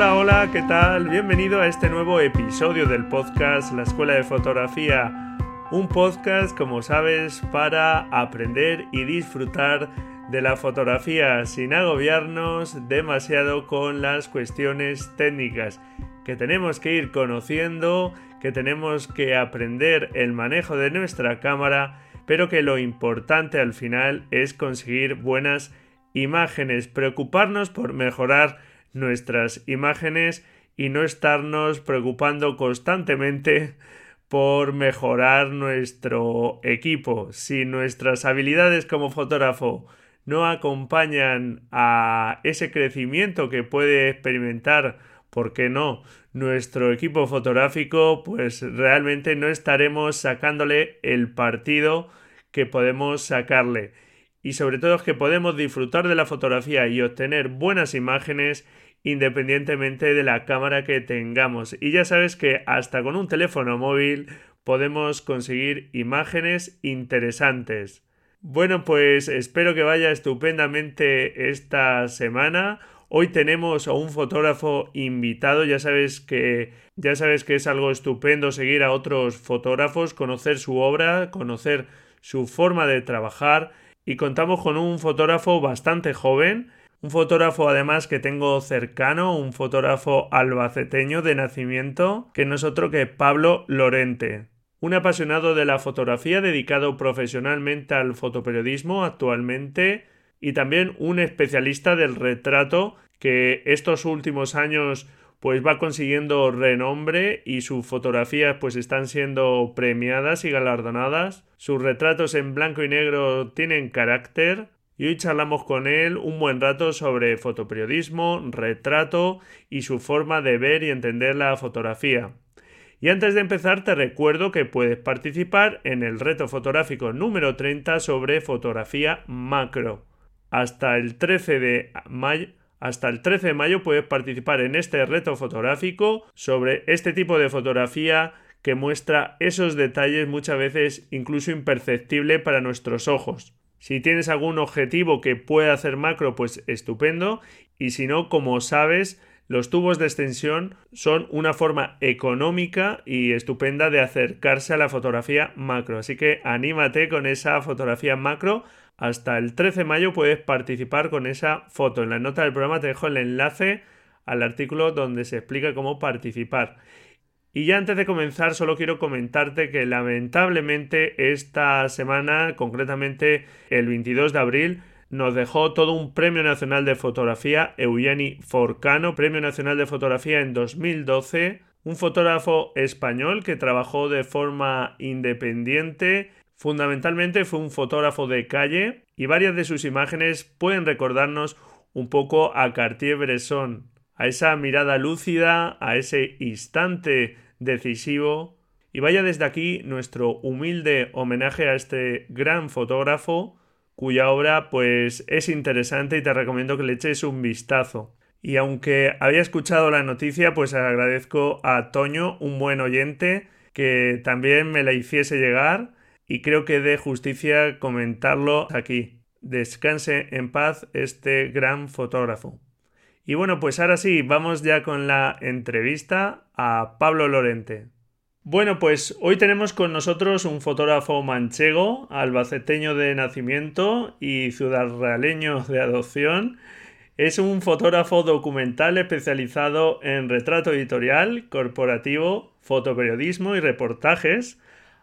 Hola, hola, ¿qué tal? Bienvenido a este nuevo episodio del podcast La Escuela de Fotografía. Un podcast, como sabes, para aprender y disfrutar de la fotografía sin agobiarnos demasiado con las cuestiones técnicas que tenemos que ir conociendo, que tenemos que aprender el manejo de nuestra cámara, pero que lo importante al final es conseguir buenas imágenes, preocuparnos por mejorar nuestras imágenes y no estarnos preocupando constantemente por mejorar nuestro equipo. Si nuestras habilidades como fotógrafo no acompañan a ese crecimiento que puede experimentar, ¿por qué no? Nuestro equipo fotográfico, pues realmente no estaremos sacándole el partido que podemos sacarle. Y sobre todo es que podemos disfrutar de la fotografía y obtener buenas imágenes independientemente de la cámara que tengamos. Y ya sabes que hasta con un teléfono móvil podemos conseguir imágenes interesantes. Bueno, pues espero que vaya estupendamente esta semana. Hoy tenemos a un fotógrafo invitado, ya sabes que ya sabes que es algo estupendo seguir a otros fotógrafos, conocer su obra, conocer su forma de trabajar y contamos con un fotógrafo bastante joven un fotógrafo además que tengo cercano, un fotógrafo albaceteño de nacimiento, que no es otro que Pablo Lorente. Un apasionado de la fotografía dedicado profesionalmente al fotoperiodismo actualmente y también un especialista del retrato que estos últimos años pues va consiguiendo renombre y sus fotografías pues están siendo premiadas y galardonadas. Sus retratos en blanco y negro tienen carácter, y hoy charlamos con él un buen rato sobre fotoperiodismo, retrato y su forma de ver y entender la fotografía. Y antes de empezar te recuerdo que puedes participar en el reto fotográfico número 30 sobre fotografía macro. Hasta el 13 de mayo hasta el 13 de mayo puedes participar en este reto fotográfico sobre este tipo de fotografía que muestra esos detalles muchas veces incluso imperceptibles para nuestros ojos. Si tienes algún objetivo que pueda hacer macro, pues estupendo. Y si no, como sabes, los tubos de extensión son una forma económica y estupenda de acercarse a la fotografía macro. Así que anímate con esa fotografía macro. Hasta el 13 de mayo puedes participar con esa foto. En la nota del programa te dejo el enlace al artículo donde se explica cómo participar. Y ya antes de comenzar, solo quiero comentarte que lamentablemente esta semana, concretamente el 22 de abril, nos dejó todo un Premio Nacional de Fotografía, Eugeni Forcano, Premio Nacional de Fotografía en 2012, un fotógrafo español que trabajó de forma independiente, fundamentalmente fue un fotógrafo de calle y varias de sus imágenes pueden recordarnos un poco a Cartier-Bresson, a esa mirada lúcida, a ese instante decisivo. Y vaya desde aquí nuestro humilde homenaje a este gran fotógrafo, cuya obra pues es interesante y te recomiendo que le eches un vistazo. Y aunque había escuchado la noticia, pues agradezco a Toño, un buen oyente, que también me la hiciese llegar y creo que de justicia comentarlo aquí. Descanse en paz este gran fotógrafo. Y bueno, pues ahora sí, vamos ya con la entrevista a Pablo Lorente. Bueno, pues hoy tenemos con nosotros un fotógrafo manchego, albaceteño de nacimiento y ciudadrealeño de adopción. Es un fotógrafo documental especializado en retrato editorial, corporativo, fotoperiodismo y reportajes,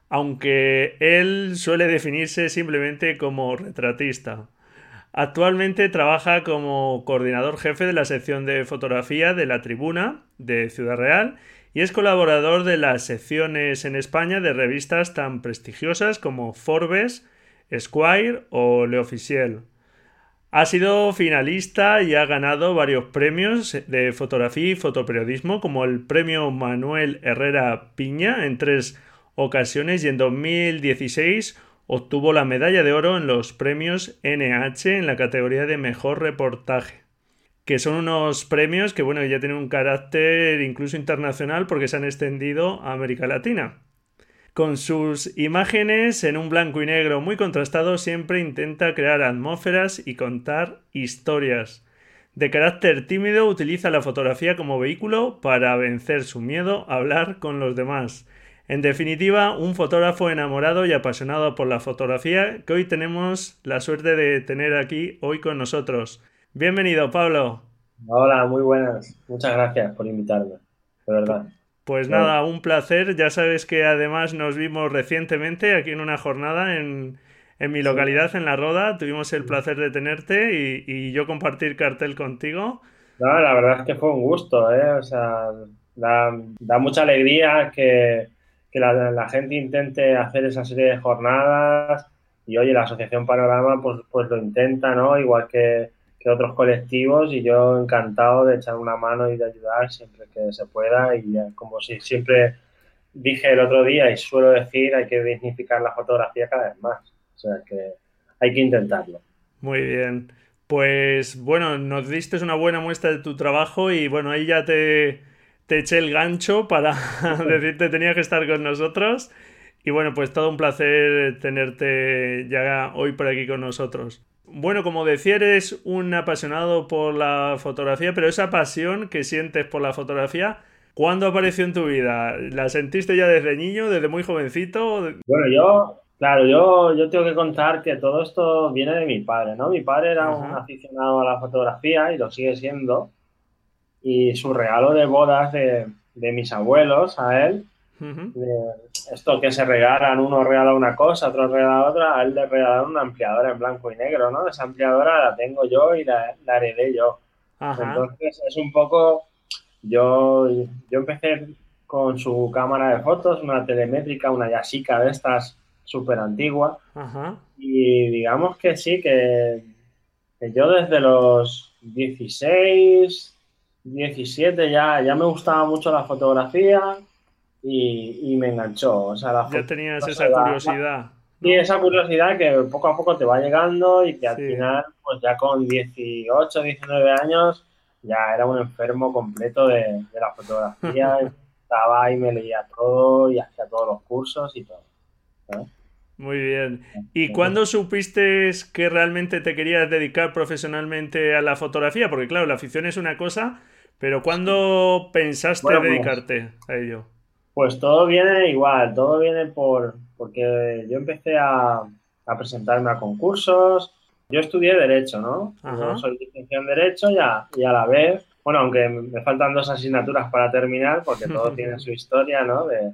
aunque él suele definirse simplemente como retratista. Actualmente trabaja como coordinador jefe de la sección de fotografía de la Tribuna de Ciudad Real y es colaborador de las secciones en España de revistas tan prestigiosas como Forbes, Esquire o Le Officiel. Ha sido finalista y ha ganado varios premios de fotografía y fotoperiodismo, como el premio Manuel Herrera Piña en tres ocasiones y en 2016 obtuvo la medalla de oro en los premios NH en la categoría de mejor reportaje que son unos premios que bueno ya tienen un carácter incluso internacional porque se han extendido a América Latina. Con sus imágenes en un blanco y negro muy contrastado siempre intenta crear atmósferas y contar historias. De carácter tímido utiliza la fotografía como vehículo para vencer su miedo a hablar con los demás. En definitiva, un fotógrafo enamorado y apasionado por la fotografía que hoy tenemos la suerte de tener aquí hoy con nosotros. Bienvenido, Pablo. Hola, muy buenas. Muchas gracias por invitarme, de verdad. Pues nada, un placer. Ya sabes que además nos vimos recientemente aquí en una jornada en, mi localidad, en La Roda. Tuvimos el placer de tenerte y, yo compartir cartel contigo. No, la verdad es que fue un gusto, ¿eh? O sea, da, mucha alegría que, la, la, gente intente hacer esa serie de jornadas y oye, la Asociación Panorama pues, pues lo intenta, ¿no? Igual que que otros colectivos y yo encantado de echar una mano y de ayudar siempre que se pueda y como si siempre dije el otro día y suelo decir hay que dignificar la fotografía cada vez más. O sea que hay que intentarlo. Muy bien. Pues bueno nos diste una buena muestra de tu trabajo y bueno ahí ya te, te eché el gancho para decirte tenía que estar con nosotros y bueno pues todo un placer tenerte ya hoy por aquí con nosotros bueno, como decía, eres un apasionado por la fotografía, pero esa pasión que sientes por la fotografía, ¿cuándo apareció en tu vida? ¿La sentiste ya desde niño, desde muy jovencito? Bueno, yo, claro, yo, yo tengo que contar que todo esto viene de mi padre, ¿no? Mi padre era un aficionado a la fotografía y lo sigue siendo. Y su regalo de bodas de, de mis abuelos a él esto que se regalan, uno regala una cosa, otro regala otra, a él le regalaron una ampliadora en blanco y negro, ¿no? Esa ampliadora la tengo yo y la, heredé yo. Entonces es un poco, yo, yo empecé con su cámara de fotos, una telemétrica, una Yashica de estas súper antigua. Y digamos que sí, que, que, yo desde los 16, 17 ya, ya me gustaba mucho la fotografía y, me enganchó. O sea, ya tenías esa curiosidad. Y esa curiosidad que poco a poco te va llegando y que al final, pues ya con 18, 19 años, ya era un enfermo completo de, la fotografía. Estaba y me leía todo y hacía todos los cursos y todo. Muy bien. ¿Y cuándo supiste que realmente te querías dedicar profesionalmente a la fotografía? Porque claro, la afición es una cosa, pero ¿cuándo pensaste pues dedicarte a ello? Pues todo viene igual, todo viene por porque yo empecé a, presentarme a concursos. Yo estudié Derecho, ¿no? Yo soy licenciado en Derecho y a, y a la vez, bueno, aunque me faltan dos asignaturas para terminar, porque todo tiene su historia, ¿no? De,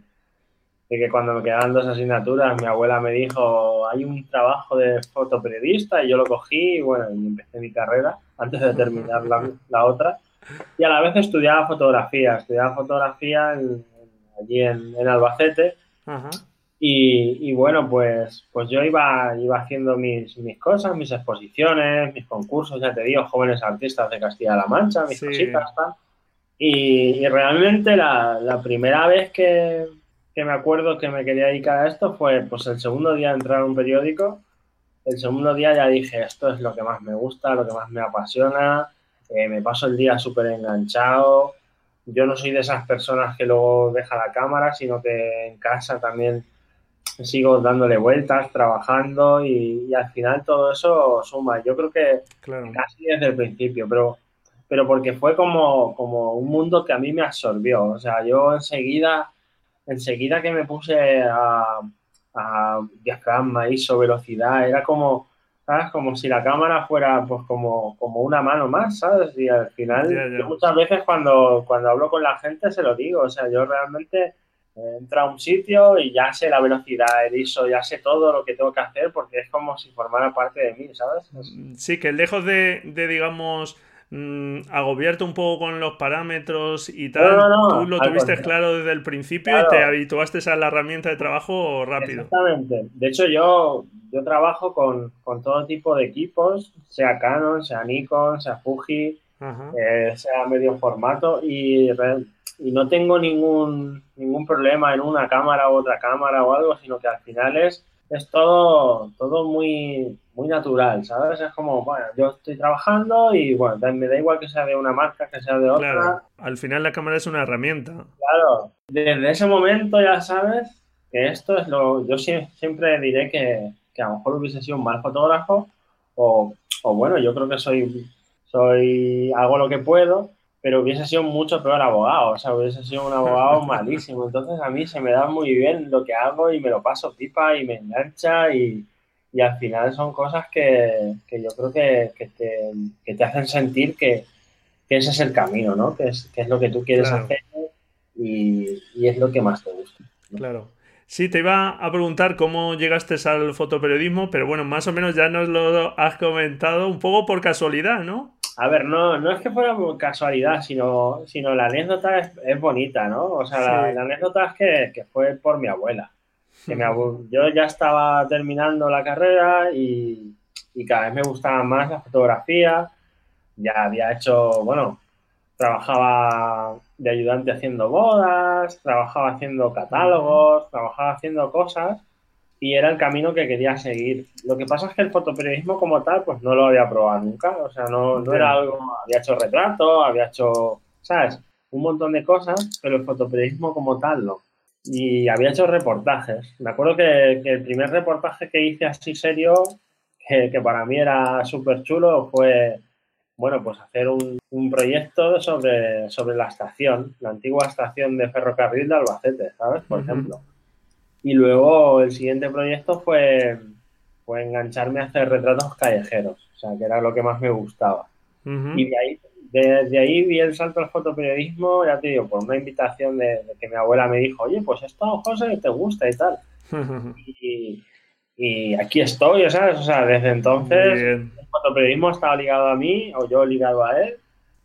que cuando me quedaban dos asignaturas, mi abuela me dijo, hay un trabajo de fotoperiodista y yo lo cogí y bueno, y empecé mi carrera antes de terminar la, la otra. Y a la vez estudiaba fotografía, estudiaba fotografía en, allí en, Albacete. Y, bueno, pues, pues yo iba, iba haciendo mis, mis, cosas, mis exposiciones, mis concursos, ya te digo, jóvenes artistas de Castilla-La Mancha, mis cositas, Y, realmente la, primera vez que, me acuerdo que me quería dedicar a esto fue pues el segundo día de entrar a un periódico. El segundo día ya dije, esto es lo que más me gusta, lo que más me apasiona, eh, me paso el día súper enganchado, yo no soy de esas personas que luego deja la cámara, sino que en casa también sigo dándole vueltas, trabajando y, al final todo eso suma. Yo creo que casi desde el principio, pero, pero porque fue como, como un mundo que a mí me absorbió. O sea, yo enseguida, enseguida que me puse a, a diafragma, ISO, velocidad, era como ¿sabes? Como si la cámara fuera pues como, como una mano más, ¿sabes? Y al final, yo muchas veces cuando, cuando hablo con la gente se lo digo, o sea, yo realmente entro a un sitio y ya sé la velocidad, el ISO, ya sé todo lo que tengo que hacer porque es como si formara parte de mí, ¿sabes? Sí, que lejos de, de digamos, mm, agobiarte un poco con los parámetros y tal. Tú lo tuviste claro desde el principio y te habituaste a la herramienta de trabajo rápido. Exactamente. De hecho, yo, yo trabajo con, todo tipo de equipos, sea Canon, sea Nikon, sea Fuji, eh, sea medio formato y, y no tengo ningún, ningún problema en una cámara u otra cámara o algo, sino que al final es es todo, todo muy, muy natural, ¿sabes? Es como, bueno, yo estoy trabajando y bueno, me da igual que sea de una marca, que sea de otra. Claro, al final la cámara es una herramienta. Claro, desde ese momento ya sabes que esto es lo, yo siempre diré que, que a lo mejor hubiese sido un mal fotógrafo o, o bueno, yo creo que soy, soy, hago lo que puedo, pero hubiese sido mucho peor abogado, o sea, hubiese sido un abogado malísimo. Entonces a mí se me da muy bien lo que hago y me lo paso pipa y me engancha y, y al final son cosas que, que yo creo que, que, te, que, te, hacen sentir que, ese es el camino, ¿no? Que es, es lo que tú quieres hacer y, y, es lo que más te gusta. Claro. Sí, te iba a preguntar cómo llegaste al fotoperiodismo, pero bueno, más o menos ya nos lo has comentado un poco por casualidad, ¿no? A ver, no, no es que fuera por casualidad, sino, sino la anécdota es, bonita, ¿no? O sea, la, anécdota es que, que, fue por mi abuela. Que yo ya estaba terminando la carrera y, y, cada vez me gustaba más la fotografía. Ya había hecho, bueno, trabajaba de ayudante haciendo bodas, trabajaba haciendo catálogos, trabajaba haciendo cosas y era el camino que quería seguir. Lo que pasa es que el fotoperiodismo como tal, pues no lo había probado nunca, o sea, no, no era algo, había hecho retrato, había hecho, ¿sabes? Un montón de cosas, pero el fotoperiodismo como tal no. Y había hecho reportajes. Me acuerdo que, que el primer reportaje que hice así serio, que, que para mí era súper chulo, fue, bueno, pues hacer un, un, proyecto sobre, sobre la estación, la antigua estación de ferrocarril de Albacete, ¿sabes? Por ejemplo. Y luego el siguiente proyecto fue, fue engancharme a hacer retratos callejeros, o sea, que era lo que más me gustaba. Y de ahí, de, ahí vi el salto al fotoperiodismo, ya te digo, por una invitación de, que mi abuela me dijo, oye, pues esto, José, te gusta y tal. y, y, aquí estoy, ¿sabes? O sea, desde entonces el fotoperiodismo estaba ligado a mí, o yo ligado a él,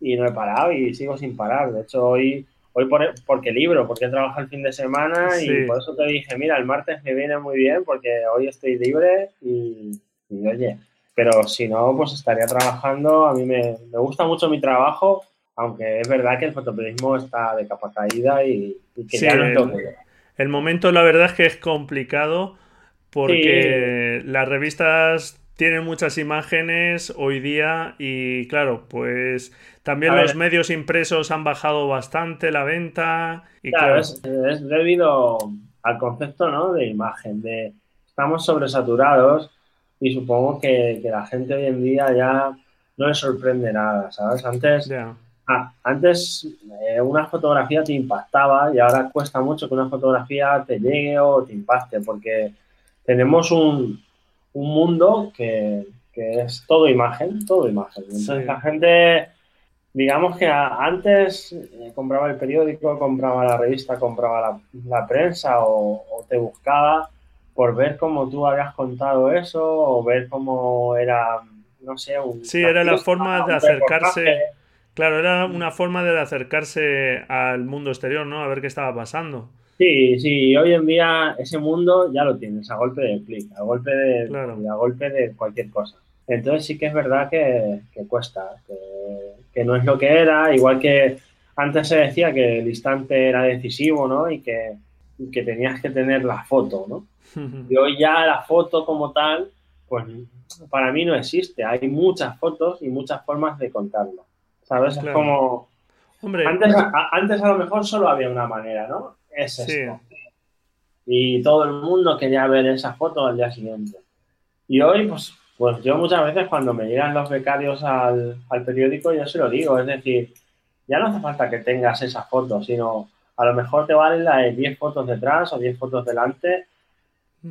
y no he parado y sigo sin parar. De hecho, hoy Hoy por, porque libro, porque trabajo el fin de semana y por eso te dije, mira, el martes me viene muy bien porque hoy estoy libre y, oye, pero si no, pues estaría trabajando. A mí me, gusta mucho mi trabajo, aunque es verdad que el fotoperiodismo está de capa caída y, que ya no el, el momento, la verdad es que es complicado porque las revistas tienen muchas imágenes hoy día y claro, pues también los medios impresos han bajado bastante la venta. Y claro, Es, debido al concepto ¿no? de imagen, de estamos sobresaturados y supongo que, la gente hoy en día ya no le sorprende nada, ¿sabes? Antes, ah, antes eh, una fotografía te impactaba y ahora cuesta mucho que una fotografía te llegue o te impacte porque tenemos un, un mundo que, es todo imagen, todo imagen. Entonces la gente, digamos que antes eh, compraba el periódico, compraba la revista, compraba la, prensa o, te buscaba por ver cómo tú habías contado eso o ver cómo era, no sé, un... Sí, era la forma de acercarse... Claro, era una forma de acercarse al mundo exterior, ¿no? A ver qué estaba pasando. Sí, sí, hoy en día ese mundo ya lo tienes a golpe de clic, a golpe de, a golpe de cualquier cosa. Entonces sí que es verdad que, cuesta, que, no es lo que era, igual que antes se decía que el instante era decisivo, ¿no? Y que, que tenías que tener la foto, ¿no? Y hoy ya la foto como tal, pues para mí no existe. Hay muchas fotos y muchas formas de contarlo. ¿Sabes? Es como... Hombre. Antes, antes a lo mejor solo había una manera, ¿no? Es esto. Y todo el mundo quería ver esa foto al día siguiente. Y hoy, pues, pues yo muchas veces cuando me llegan los becarios al, periódico, yo se lo digo, es decir, ya no hace falta que tengas esa foto, sino a lo mejor te vale la de 10 fotos detrás o 10 fotos delante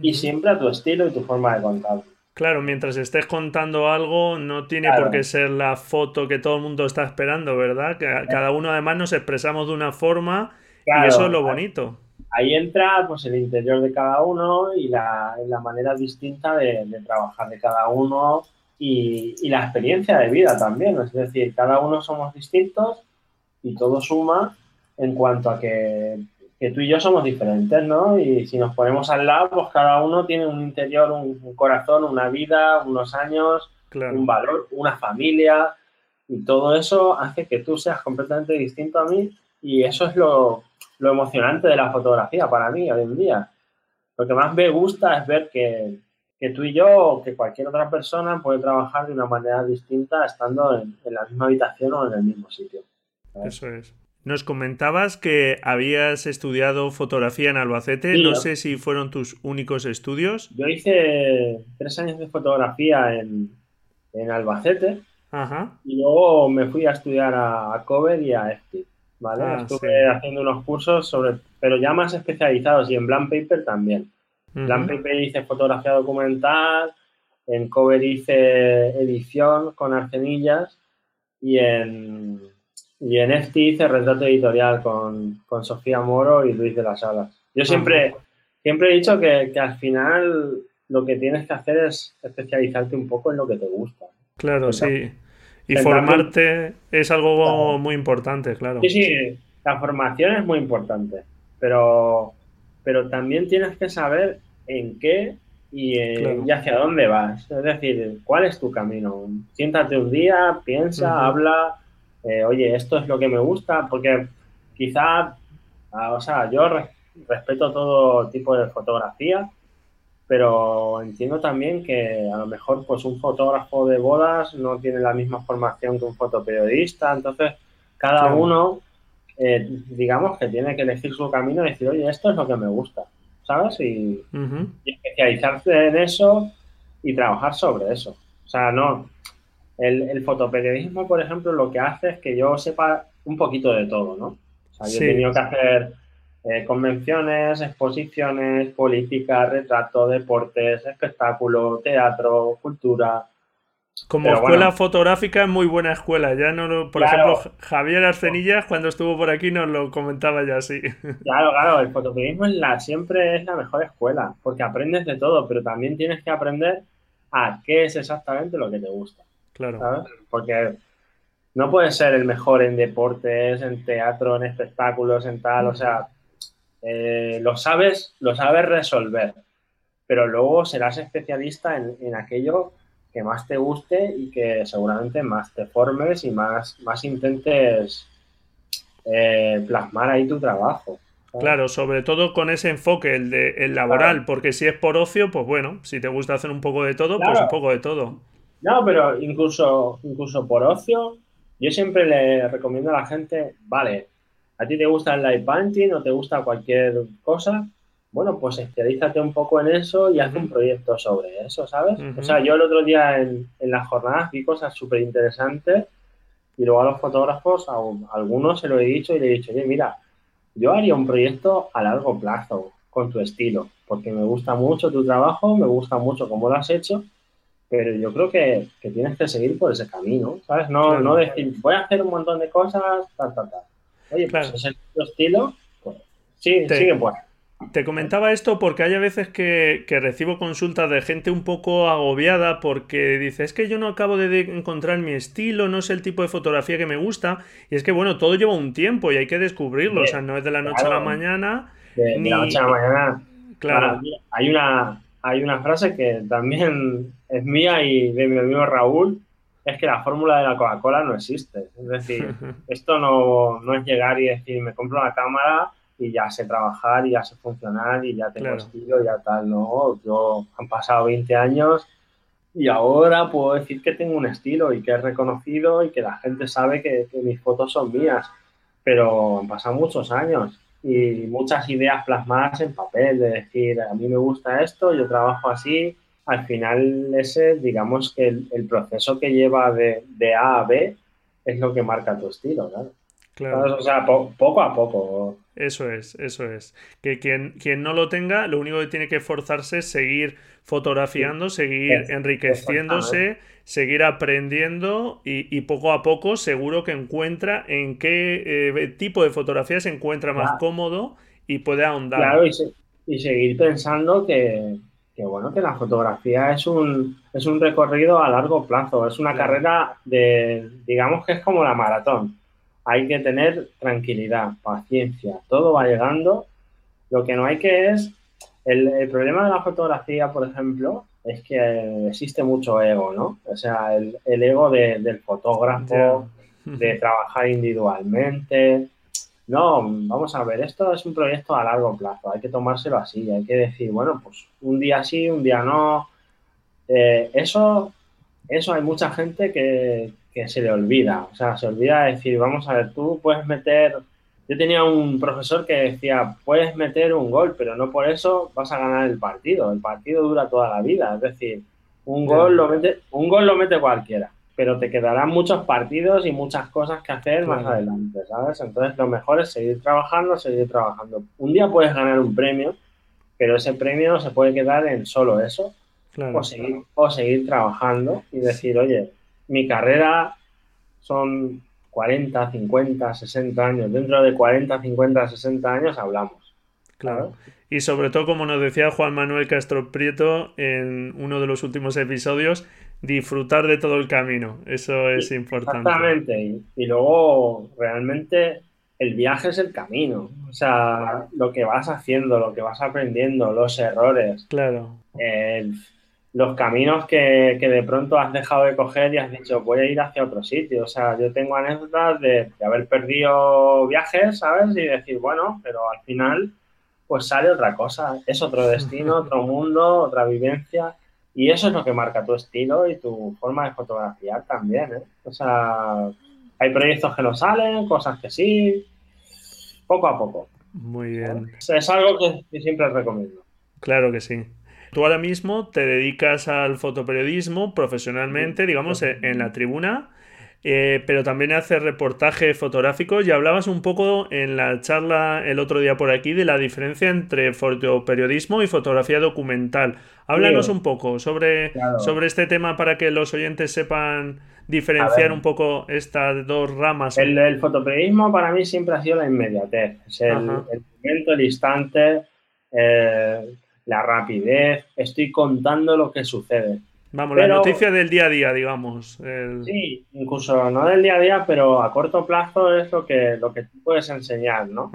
y siempre a tu estilo y tu forma de contarlo. Claro, mientras estés contando algo, no tiene por qué ser la foto que todo el mundo está esperando, ¿verdad? Cada uno además nos expresamos de una forma y eso es lo bonito. Ahí entra pues el interior de cada uno y la, la manera distinta de, trabajar de cada uno y, y, la experiencia de vida también. Es decir, cada uno somos distintos y todo suma en cuanto a que, que, tú y yo somos diferentes, ¿no? Y si nos ponemos al lado, pues cada uno tiene un interior, un, corazón, una vida, unos años, un valor, una familia, y todo eso hace que tú seas completamente distinto a mí y eso es lo, lo emocionante de la fotografía para mí hoy en día. Lo que más me gusta es ver que, que tú y yo o que cualquier otra persona puede trabajar de una manera distinta estando en, la misma habitación o en el mismo sitio. Eso es. Nos comentabas que habías estudiado fotografía en Albacete. no sé si fueron tus únicos estudios. Yo hice tres años de fotografía en, en Albacete. Y luego me fui a estudiar a, Cover y a EFTI. ¿Vale? Ah, Estuve haciendo unos cursos sobre, pero ya más especializados y en Blank Paper también. Blank Paper hice fotografía documental, en Cover hice edición con arcenillas y en, y en EFTI hice retrato editorial con, con Sofía Moro y Luis de las Alas. Yo siempre, siempre he dicho que, que, al final lo que tienes que hacer es especializarte un poco en lo que te gusta. Claro, sí. Y formarte es algo muy importante, claro. Sí, sí, la formación es muy importante, pero, pero también tienes que saber en qué y, eh, hacia dónde vas. Es decir, cuál es tu camino. Siéntate un día, piensa, habla, eh, oye, esto es lo que me gusta, porque quizá, ah, o sea, yo respeto todo tipo de fotografía, pero entiendo también que a lo mejor pues un fotógrafo de bodas no tiene la misma formación que un fotoperiodista, entonces cada uno eh, digamos que tiene que elegir su camino y decir, oye, esto es lo que me gusta, ¿sabes? Y, especializarse en eso y trabajar sobre eso. O sea, no, el, el, fotoperiodismo, por ejemplo, lo que hace es que yo sepa un poquito de todo, ¿no? O sea, yo he tenido que hacer eh, convenciones, exposiciones, política, retrato, deportes, espectáculo, teatro, cultura. Como escuela fotográfica es muy buena escuela. Ya no por ejemplo, Javier Arcenillas cuando estuvo por aquí nos lo comentaba ya así. Claro, claro, el fotoperiodismo es la, siempre es la mejor escuela, porque aprendes de todo, pero también tienes que aprender a qué es exactamente lo que te gusta. Claro. ¿sabes? Porque no puedes ser el mejor en deportes, en teatro, en espectáculos, en tal, o sea, eh, lo sabes, lo sabes resolver, pero luego serás especialista en, aquello que más te guste y que seguramente más te formes y más, más intentes eh, plasmar ahí tu trabajo. Claro, sobre todo con ese enfoque, el, de, el laboral, porque si es por ocio, pues bueno, si te gusta hacer un poco de todo, pues un poco de todo. No, pero incluso, incluso por ocio, yo siempre le recomiendo a la gente, vale, ¿A ti te gusta el light painting o te gusta cualquier cosa? Bueno, pues especialízate un poco en eso y haz un proyecto sobre eso, ¿sabes? O sea, yo el otro día en, en las jornadas vi cosas súper interesantes y luego a los fotógrafos, a, algunos se lo he dicho y le he dicho, oye, mira, yo haría un proyecto a largo plazo con tu estilo, porque me gusta mucho tu trabajo, me gusta mucho cómo lo has hecho, pero yo creo que, que tienes que seguir por ese camino, ¿sabes? No, no decir, voy a hacer un montón de cosas, tal, tal, tal. Oye, pues es el estilo, pues sí, te, sigue pues. Te comentaba esto porque hay a veces que, recibo consultas de gente un poco agobiada porque dice, es que yo no acabo de encontrar mi estilo, no es el tipo de fotografía que me gusta. Y es que, bueno, todo lleva un tiempo y hay que descubrirlo. o sea, no es de la noche a la mañana. De, la noche a la mañana. Claro. hay una, hay una frase que también es mía y de mi amigo Raúl, es que la fórmula de la Coca-Cola no existe. Es decir, esto no, no, es llegar y decir, me compro una cámara y ya sé trabajar y ya sé funcionar y ya tengo estilo y ya tal. No, yo han pasado 20 años y ahora puedo decir que tengo un estilo y que es reconocido y que la gente sabe que, que mis fotos son mías. Pero han pasado muchos años y muchas ideas plasmadas en papel, de decir, a mí me gusta esto, yo trabajo así, al final ese, digamos que el, proceso que lleva de, A a B es lo que marca tu estilo, ¿no? Claro. O sea, poco a poco. Eso es, eso es. Que quien, quien no lo tenga, lo único que tiene que esforzarse es seguir fotografiando, seguir enriqueciéndose, seguir aprendiendo y, poco a poco seguro que encuentra en qué eh, tipo de fotografía se encuentra más cómodo y puede ahondar. Claro, y, y seguir pensando que, que bueno, que la fotografía es un, es un recorrido a largo plazo, es una carrera de, digamos que es como la maratón. Hay que tener tranquilidad, paciencia, todo va llegando. Lo que no hay que es, el, problema de la fotografía, por ejemplo, es que existe mucho ego, ¿no? O sea, el, ego del fotógrafo, de trabajar individualmente, no, vamos a ver, esto es un proyecto a largo plazo, hay que tomárselo así, hay que decir, bueno, pues un día sí, un día no. Eh, eso, eso hay mucha gente que, se le olvida, o sea, se olvida de decir, vamos a ver, tú puedes meter, yo tenía un profesor que decía, puedes meter un gol, pero no por eso vas a ganar el partido, el partido dura toda la vida, es decir, un gol lo mete, un gol lo mete cualquiera pero te quedarán muchos partidos y muchas cosas que hacer más adelante, ¿sabes? Entonces lo mejor es seguir trabajando, seguir trabajando. Un día puedes ganar un premio, pero ese premio se puede quedar en solo eso, o, seguir, o seguir trabajando y decir, oye, mi carrera son 40, 50, 60 años, dentro de 40, 50, 60 años hablamos. Claro. Y sobre todo, como nos decía Juan Manuel Castro Prieto en uno de los últimos episodios, disfrutar de todo el camino. Eso es importante. Exactamente. Y, luego, realmente, el viaje es el camino. O sea, lo que vas haciendo, lo que vas aprendiendo, los errores. Claro. los caminos que, de pronto has dejado de coger y has dicho, voy a ir hacia otro sitio. O sea, yo tengo anécdotas de, de haber perdido viajes, ¿sabes? Y decir, bueno, pero al final, pues sale otra cosa. Es otro destino, otro mundo, otra vivencia y eso es lo que marca tu estilo y tu forma de fotografiar también, ¿eh? O sea, hay proyectos que no salen, cosas que sí, poco a poco. Muy bien. Es algo que, siempre recomiendo. Claro que sí. Tú ahora mismo te dedicas al fotoperiodismo profesionalmente, digamos, en la tribuna eh, pero también hace reportajes fotográficos y hablabas un poco en la charla el otro día por aquí de la diferencia entre fotoperiodismo y fotografía documental. Háblanos un poco sobre, sobre este tema para que los oyentes sepan diferenciar un poco estas dos ramas. El, fotoperiodismo para mí siempre ha sido la inmediatez, es el, momento, el instante, eh, la rapidez, estoy contando lo que sucede. Vamos, la noticia del día a día, digamos. Sí, incluso no del día a día, pero a corto plazo es lo que, lo que tú puedes enseñar, ¿no?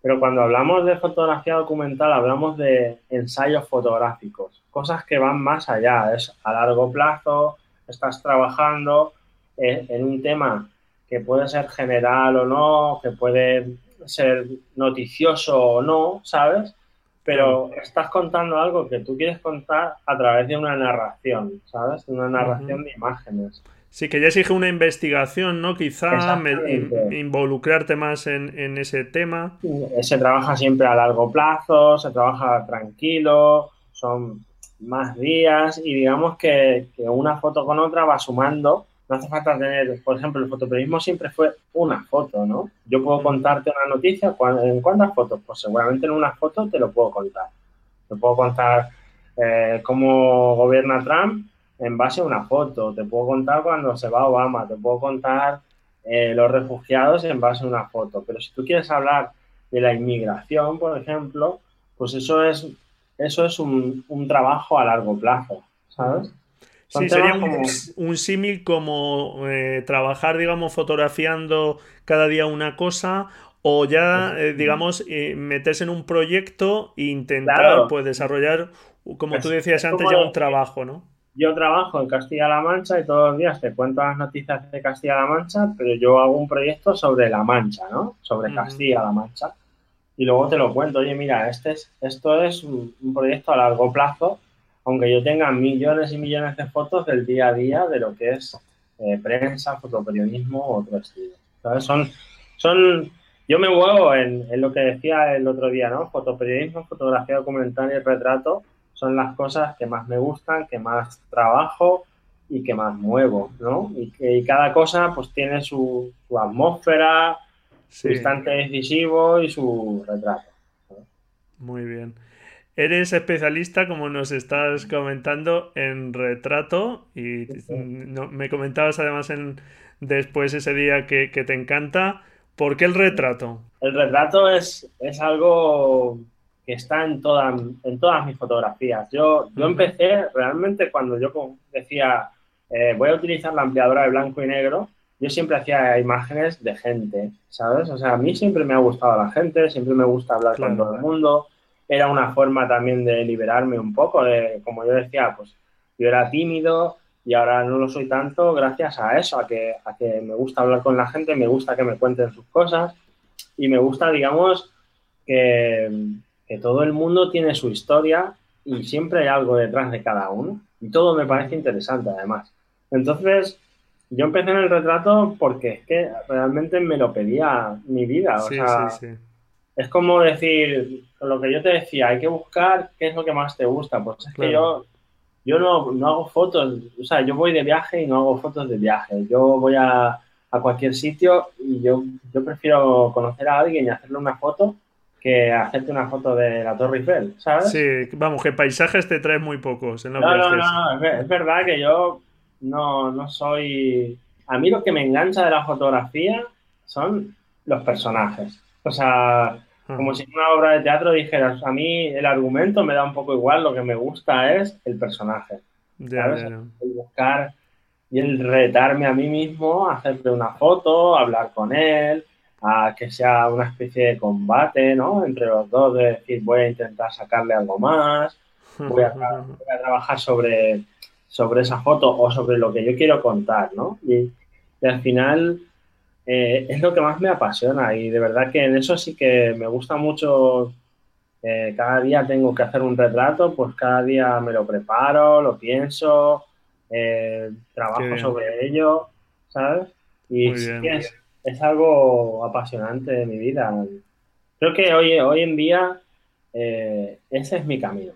Pero cuando hablamos de fotografía documental, hablamos de ensayos fotográficos, cosas que van más allá, es a largo plazo, estás trabajando en, en un tema que puede ser general o no, que puede ser noticioso o no, ¿sabes? Pero estás contando algo que tú quieres contar a través de una narración, ¿sabes? Una narración de imágenes. Sí, que ya exige una investigación, ¿no? Quizá involucrarte más en, ese tema. Se trabaja siempre a largo plazo, se trabaja tranquilo, son más días y digamos que, que una foto con otra va sumando no hace falta tener, por ejemplo, el fotoperiodismo siempre fue una foto, ¿no? Yo puedo contarte una noticia, ¿en cuántas fotos? Pues seguramente en una foto te lo puedo contar. Te puedo contar eh, cómo gobierna Trump en base a una foto, te puedo contar cuando se va Obama, te puedo contar eh, los refugiados en base a una foto. Pero si tú quieres hablar de la inmigración, por ejemplo, pues eso es, eso es un, un trabajo a largo plazo, ¿sabes? Sí, sería un, símil como eh, trabajar, digamos, fotografiando cada día una cosa o ya, eh, digamos, eh, meterse en un proyecto e intentar pues, desarrollar, como tú decías antes, ya un trabajo, ¿no? Yo trabajo en Castilla-La Mancha y todos los días te cuento las noticias de Castilla-La Mancha, pero yo hago un proyecto sobre La Mancha, ¿no? Sobre Castilla-La Mancha. Y luego te lo cuento, oye, mira, este es, esto es un proyecto a largo plazo aunque yo tenga millones y millones de fotos del día a día de lo que es eh, prensa, fotoperiodismo o otro estilo. Son, son, yo me muevo en, lo que decía el otro día, ¿no? Fotoperiodismo, fotografía documental y retrato son las cosas que más me gustan, que más trabajo y que más muevo, ¿no? Y, que, cada cosa pues tiene su, atmósfera, su instante decisivo y su retrato. Muy bien. Eres especialista, como nos estás comentando, en retrato y me comentabas además en después ese día que, te encanta. ¿Por qué el retrato? El retrato es, es algo que está en, todas en todas mis fotografías. Yo, yo empecé realmente cuando yo decía, eh, voy a utilizar la ampliadora de blanco y negro, yo siempre hacía imágenes de gente, ¿sabes? O sea, a mí siempre me ha gustado la gente, siempre me gusta hablar con todo el mundo. Era una forma también de liberarme un poco, de, como yo decía, pues yo era tímido y ahora no lo soy tanto gracias a eso, a que, a que me gusta hablar con la gente, me gusta que me cuenten sus cosas y me gusta, digamos, que, que todo el mundo tiene su historia y siempre hay algo detrás de cada uno. Y todo me parece interesante, además. Entonces, yo empecé en el retrato porque es que realmente me lo pedía mi vida. O sea, es como decir, lo que yo te decía, hay que buscar qué es lo que más te gusta. Pues es que yo, yo no, no, hago fotos, o sea, yo voy de viaje y no hago fotos de viaje. Yo voy a, a cualquier sitio y yo, yo prefiero conocer a alguien y hacerle una foto que hacerte una foto de la Torre Eiffel, ¿sabes? Sí, vamos, que paisajes te traes muy pocos en no, No, no, es verdad que yo no, no soy... A mí lo que me engancha de la fotografía son los personajes. O sea, como si en una obra de teatro dijeras, a mí el argumento me da un poco igual, lo que me gusta es el personaje. ¿sabes? El buscar y el retarme a mí mismo, hacerle una foto, hablar con él, a que sea una especie de combate, ¿no? Entre los dos, de decir, voy a intentar sacarle algo más, voy a, voy a trabajar sobre sobre esa foto o sobre lo que yo quiero contar, ¿no? Y, al final eh, es lo que más me apasiona y de verdad que en eso sí que me gusta mucho. Eh, cada día tengo que hacer un retrato, pues cada día me lo preparo, lo pienso, eh, trabajo sobre ello, ¿sabes? Y sí es, es, algo apasionante de mi vida. Creo que hoy, hoy en día ese es mi camino.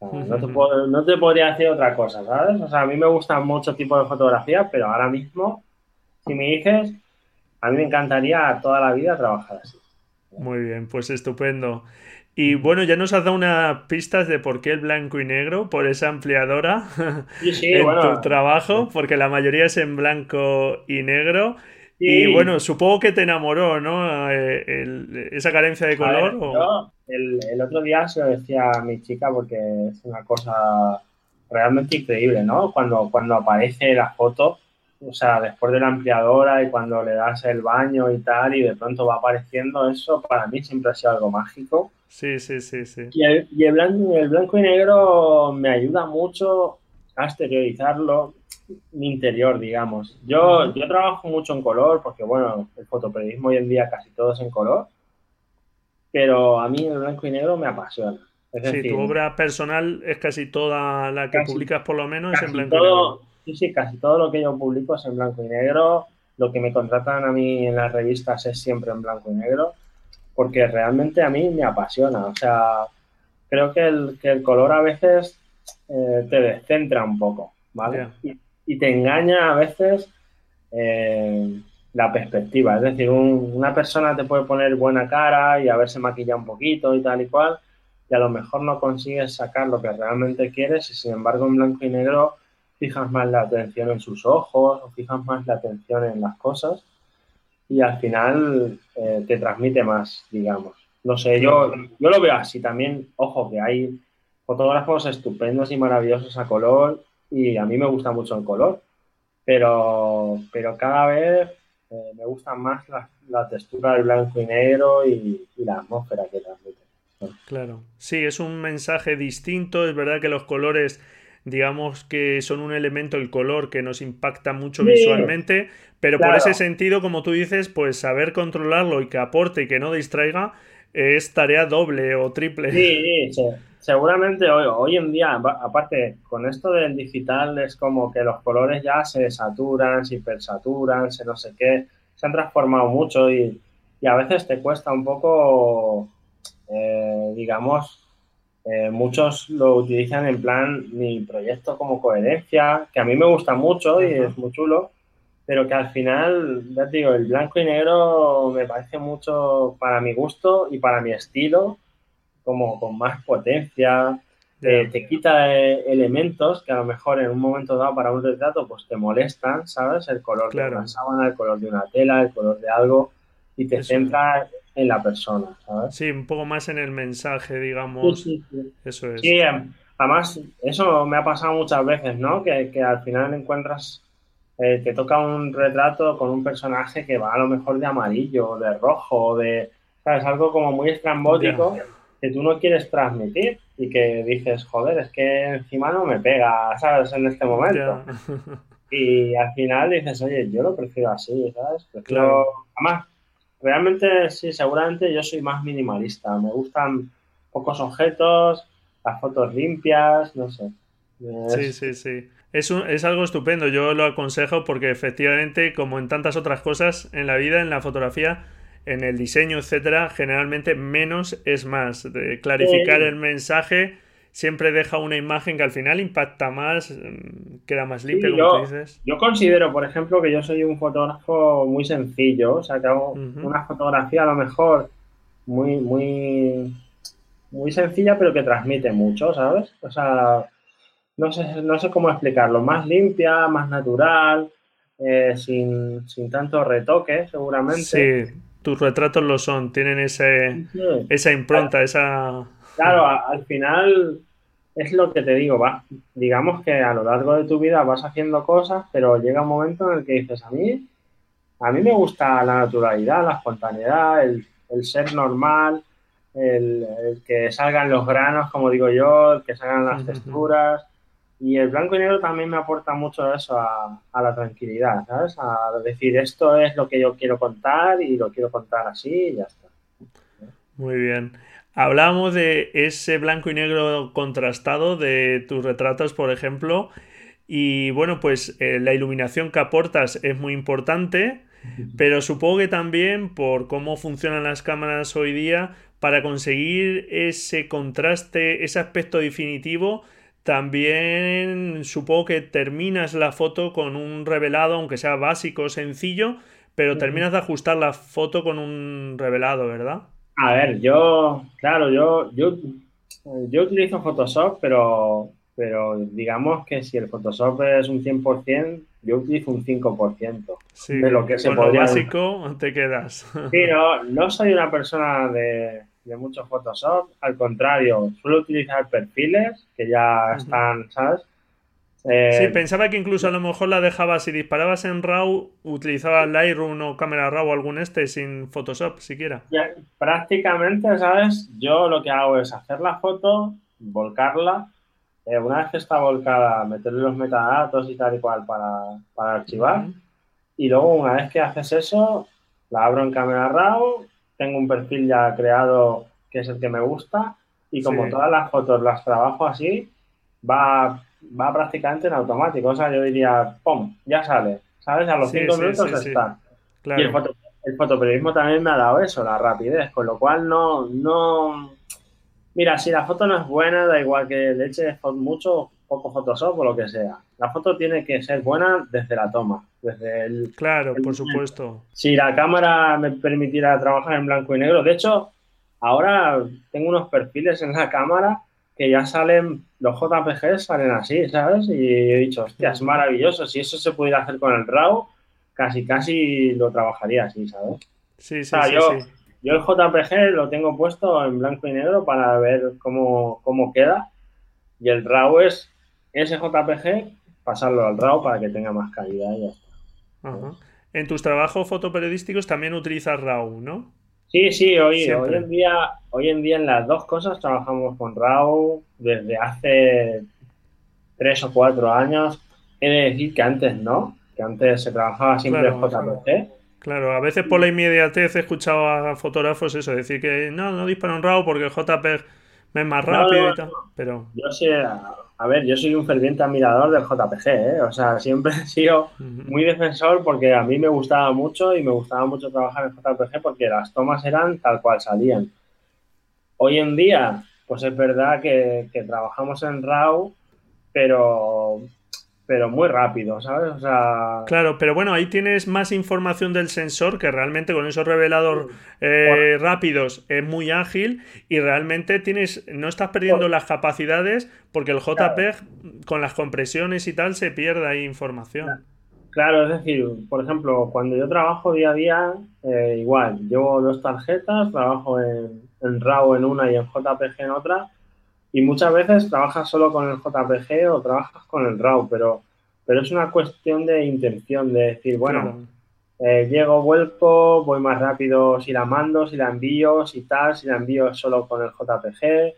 No te, podría decir otra cosa, ¿sabes? O sea, a mí me gustan muchos tipos de fotografías, pero ahora mismo, si me dices, a mí me encantaría toda la vida trabajar así. Muy bien, pues estupendo. Y bueno, ya nos has dado unas pistas de por qué el blanco y negro, por esa ampliadora en tu trabajo, porque la mayoría es en blanco y negro. Y bueno, supongo que te enamoró, ¿no? Eh, esa carencia de color. el, otro día se lo decía a mi chica porque es una cosa realmente increíble, ¿no? Cuando, cuando aparece la foto, o sea, después de la ampliadora y cuando le das el baño y tal, y de pronto va apareciendo eso, para mí siempre ha sido algo mágico. Sí, sí, sí, sí. Y el, y el, blanco, el blanco y negro me ayuda mucho a exteriorizarlo mi interior, digamos. Yo, yo trabajo mucho en color porque, bueno, el fotoperiodismo hoy en día casi todo es en color, pero a mí el blanco y negro me apasiona. Es sí, tu obra personal es casi toda la que publicas por lo menos en blanco y negro. Sí, sí, casi todo lo que yo publico es en blanco y negro. Lo que me contratan a mí en las revistas es siempre en blanco y negro, porque realmente a mí me apasiona. O sea, creo que el, que el color a veces eh, te descentra un poco, ¿vale? y te engaña a veces eh, la perspectiva. Es decir, una persona te puede poner buena cara y haberse maquillado un poquito y tal y cual, y a lo mejor no consigues sacar lo que realmente quieres y sin embargo en blanco y negro fijas más la atención en sus ojos fijas más la atención en las cosas y al final eh, te transmite más, digamos. No sé, yo, yo lo veo así también. Ojo, que hay fotógrafos estupendos y maravillosos a color y a mí me gusta mucho el color, pero, pero cada vez eh, me gusta más la, textura del blanco y negro y, la atmósfera que transmite. Claro, sí, es un mensaje distinto, es verdad que los colores digamos que son un elemento, el color, que nos impacta mucho visualmente, pero por ese sentido, como tú dices, pues saber controlarlo y que aporte y que no distraiga es tarea doble o triple. Sí, sí, seguramente hoy, hoy en día, aparte, con esto del digital es como que los colores ya se saturan, se hipersaturan, se no sé qué, se han transformado mucho y, a veces te cuesta un poco, eh, digamos, eh, muchos lo utilizan en plan mi proyecto como coherencia, que a mí me gusta mucho y es muy chulo, pero que al final, ya te digo, el blanco y negro me parece mucho para mi gusto y para mi estilo como con más potencia, eh, te quita eh, elementos que a lo mejor en un momento dado para un retrato pues te molestan, ¿sabes? El color de una sábana, el color de una tela, el color de algo, y te centra en la persona, ¿sabes? Sí, un poco más en el mensaje, digamos. Sí, sí, Eso es. Sí, em, además, eso me ha pasado muchas veces, ¿no? Que, que al final encuentras, eh, te toca un retrato con un personaje que va a lo mejor de amarillo, de rojo, de, ¿sabes? Algo como muy estrambótico que tú no quieres transmitir y que dices, joder, es que encima no me pega, ¿sabes? En este momento. Y al final dices, oye, yo lo prefiero así, ¿sabes? Prefiero... Además, realmente sí, seguramente yo soy más minimalista. Me gustan pocos objetos, las fotos limpias, no sé. Sí, sí, sí. Es, es algo estupendo, yo lo aconsejo porque efectivamente, como en tantas otras cosas en la vida, en la fotografía, en el diseño, etcétera, generalmente menos es más. De clarificar el mensaje siempre deja una imagen que al final impacta más, mm, queda más limpia, como yo, dices. Yo considero, por ejemplo, que yo soy un fotógrafo muy sencillo, o sea, que hago una fotografía a lo mejor muy, muy, muy sencilla, pero que transmite mucho, ¿sabes? O sea, no sé, no sé cómo explicarlo, más limpia, más natural, eh, sin, sin tanto retoque, seguramente. Sí, tus retratos lo son, tienen ese, esa impronta, esa... Claro, al final es lo que te digo, va, digamos que a lo largo de tu vida vas haciendo cosas, pero llega un momento en el que dices, a mí, a mí me gusta la naturalidad, la espontaneidad, el, ser normal, el, que salgan los granos, como digo yo, el que salgan las texturas. Y el blanco y negro también me aporta mucho eso a, a, la tranquilidad, ¿sabes? A decir, esto es lo que yo quiero contar y lo quiero contar así y ya está. Muy bien. Hablábamos de ese blanco y negro contrastado de tus retratos, por ejemplo. Y bueno, pues eh, la iluminación que aportas es muy importante, pero supongo que también por cómo funcionan las cámaras hoy día, para conseguir ese contraste, ese aspecto definitivo, también supongo que terminas la foto con un revelado, aunque sea básico, sencillo, pero terminas de ajustar la foto con un revelado, ¿verdad? A ver, yo, claro, yo, yo, yo utilizo Photoshop, pero, pero digamos que si el Photoshop es un 100%, yo utilizo un 5% de lo que se con Lo básico te quedas. Sí, no, no soy una persona de, de mucho Photoshop, al contrario, suelo utilizar perfiles que ya están, ¿sabes? Eh, sí, pensaba que incluso a lo mejor la dejabas, si disparabas en RAW, utilizabas Lightroom o cámara RAW o algún este sin Photoshop siquiera. prácticamente, ¿sabes? Yo lo que hago es hacer la foto, volcarla, eh, una vez que está volcada, meterle los metadatos y tal y cual para, archivar, y luego una vez que haces eso, la abro en cámara RAW, tengo un perfil ya creado que es el que me gusta, y como todas las fotos las trabajo así, va va prácticamente en automático. O sea, yo diría, ¡pum! Ya sale. ¿Sabes? A los cinco minutos está. Y el, el, fotoperiodismo también me ha dado eso, la rapidez, con lo cual no, no. Mira, si la foto no es buena, da igual que le eches mucho, poco Photoshop o lo que sea. La foto tiene que ser buena desde la toma, desde el. Claro, por supuesto. Si la cámara me permitiera trabajar en blanco y negro, de hecho, ahora tengo unos perfiles en la cámara que ya salen, los JPG salen así, ¿sabes? Y he dicho, hostia, es maravilloso. Si eso se pudiera hacer con el RAW, casi, casi lo trabajaría así, ¿sabes? Sí, sí, sí, yo, yo el JPG lo tengo puesto en blanco y negro para ver cómo, cómo queda. Y el RAW es ese JPG, pasarlo al RAW para que tenga más calidad y ya está. En tus trabajos fotoperiodísticos también utilizas RAW, ¿no? Sí, sí, hoy, hoy, en día, hoy en día en las dos cosas trabajamos con RAW desde hace tres o cuatro años. He de decir que antes no, que antes se trabajaba siempre en JPG. Claro, a veces por la inmediatez he escuchado a fotógrafos eso, decir que no, no disparo en RAW porque el JPG es más rápido y tal. Pero... Yo sé, a ver, yo soy un ferviente admirador del JPG, ¿eh? O sea, siempre he sido muy defensor porque a mí me gustaba mucho y me gustaba mucho trabajar en JPG porque las tomas eran tal cual salían. Hoy en día, pues es verdad que, que trabajamos en RAW, pero pero muy rápido, ¿sabes? O sea... Claro, pero bueno, ahí tienes más información del sensor que realmente con esos reveladores eh, rápidos es muy ágil y realmente tienes no estás perdiendo las capacidades porque el JPEG con las compresiones y tal se pierde ahí información. Claro, es decir, por ejemplo, cuando yo trabajo día a día, eh, igual, llevo dos tarjetas, trabajo en, en RAW en una y en JPG en otra, y muchas veces trabajas solo con el JPG o trabajas con el RAW, pero, pero es una cuestión de intención, de decir, bueno, eh, llego, vuelco, voy más rápido si la mando, si la envío, si tal, si la envío solo con el JPG, eh,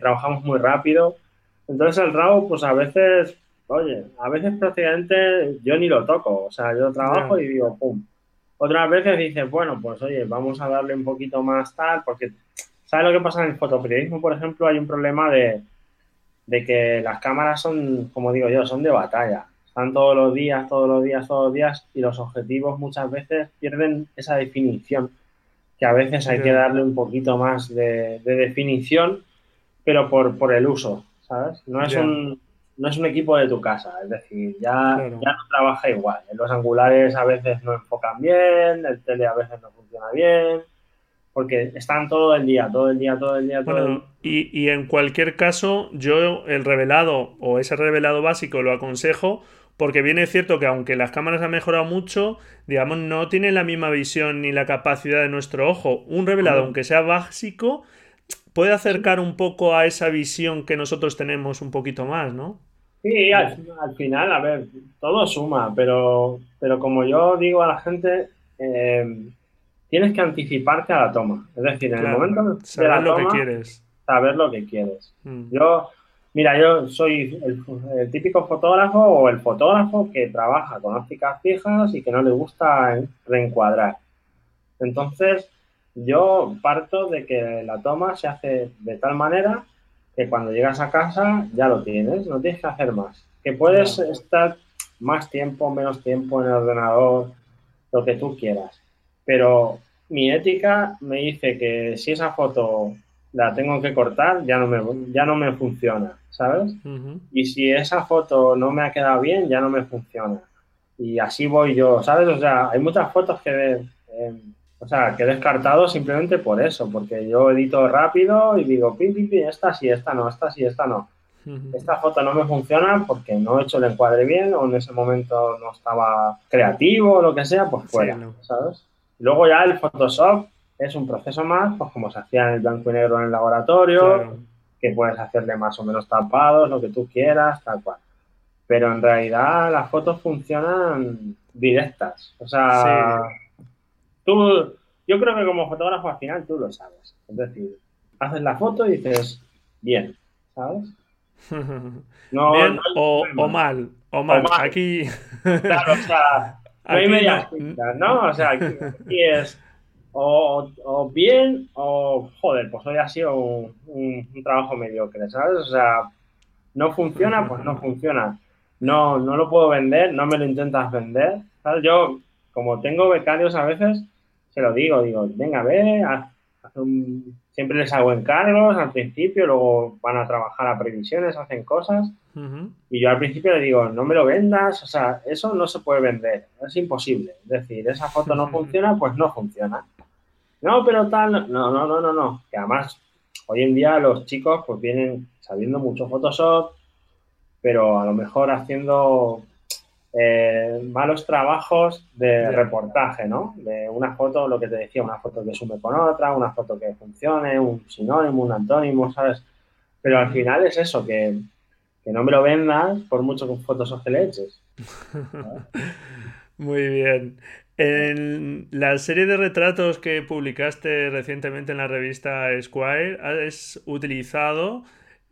trabajamos muy rápido. Entonces el RAW, pues a veces, oye, a veces prácticamente yo ni lo toco, o sea, yo trabajo y digo, pum. Otras veces dices, bueno, pues oye, vamos a darle un poquito más tal, porque ¿sabes lo que pasa en el fotoperiodismo, por ejemplo? Hay un problema de, de que las cámaras son, como digo yo, son de batalla están todos los días, todos los días, todos los días y los objetivos muchas veces pierden esa definición, que a veces hay que darle un poquito más de, definición, pero por, por, el uso, ¿sabes? No es, un, no es un equipo de tu casa, es decir, ya, ya no trabaja igual. Los angulares a veces no enfocan bien, el tele a veces no funciona bien, porque están todo el día, todo el día, todo el día, todo el día. Y, y en cualquier caso, yo el revelado o ese revelado básico lo aconsejo porque bien es cierto que aunque las cámaras han mejorado mucho, digamos, no tienen la misma visión ni la capacidad de nuestro ojo. Un revelado, aunque sea básico, puede acercar un poco a esa visión que nosotros tenemos un poquito más, ¿no? Sí, al, final, a ver, todo suma, pero, pero como yo digo a la gente, eh, tienes que anticiparte a la toma. Es decir, en el momento de la lo que quieres. saber lo que quieres. Mm. Yo Mira, yo soy el, típico fotógrafo o el fotógrafo que trabaja con ópticas fijas y que no le gusta reencuadrar. Entonces, yo parto de que la toma se hace de tal manera que cuando llegas a casa ya lo tienes, no tienes que hacer más. Que puedes estar más tiempo, menos tiempo en el ordenador, lo que tú quieras. Pero mi ética me dice que si esa foto la tengo que cortar, ya no me, ya no me funciona, ¿sabes? Y si esa foto no me ha quedado bien, ya no me funciona. Y así voy yo, ¿sabes? O sea, hay muchas fotos que, eh, o sea, que he descartado simplemente por eso, porque yo edito rápido y digo, pi, pi, pi, esta sí, esta no, esta sí, esta no. Esta foto no me funciona porque no he hecho el encuadre bien o en ese momento no estaba creativo o lo que sea, pues fuera, ¿sabes? Luego ya el Photoshop es un proceso más, pues como se hacía en el blanco y negro en el laboratorio, que puedes hacerle más o menos tapados, lo que tú quieras, tal cual. Pero en realidad las fotos funcionan directas. O sea, tú, yo creo que como fotógrafo al final tú lo sabes. Es decir, haces la foto y dices, bien, ¿sabes? No, bien o, mal, o, mal, Aquí. Claro, o sea, no hay medias ¿no? O sea, aquí es o, bien o joder, pues hoy ha sido un, trabajo mediocre, ¿sabes? O sea, no funciona, pues no funciona. No, no lo puedo vender, no me lo intentas vender. ¿sabes? Yo, como tengo becarios a veces, se lo digo, digo, venga, ve, siempre les hago encargos al principio, luego van a trabajar a previsiones, hacen cosas. Y yo al principio le digo, no me lo vendas, o sea, eso no se puede vender, es imposible. Es decir, esa foto no funciona, pues no funciona. No, pero tal, no, no, no, no, no. Que además, hoy en día los chicos pues vienen sabiendo mucho Photoshop, pero a lo mejor haciendo eh, malos trabajos de reportaje, ¿no? De una foto, lo que te decía, una foto que sume con otra, una foto que funcione, un sinónimo, un antónimo, ¿sabes? Pero al final es eso, que, que no me lo vendas por mucho que Photoshop que le eches. Muy bien. En la serie de retratos que publicaste recientemente en la revista Squire, has utilizado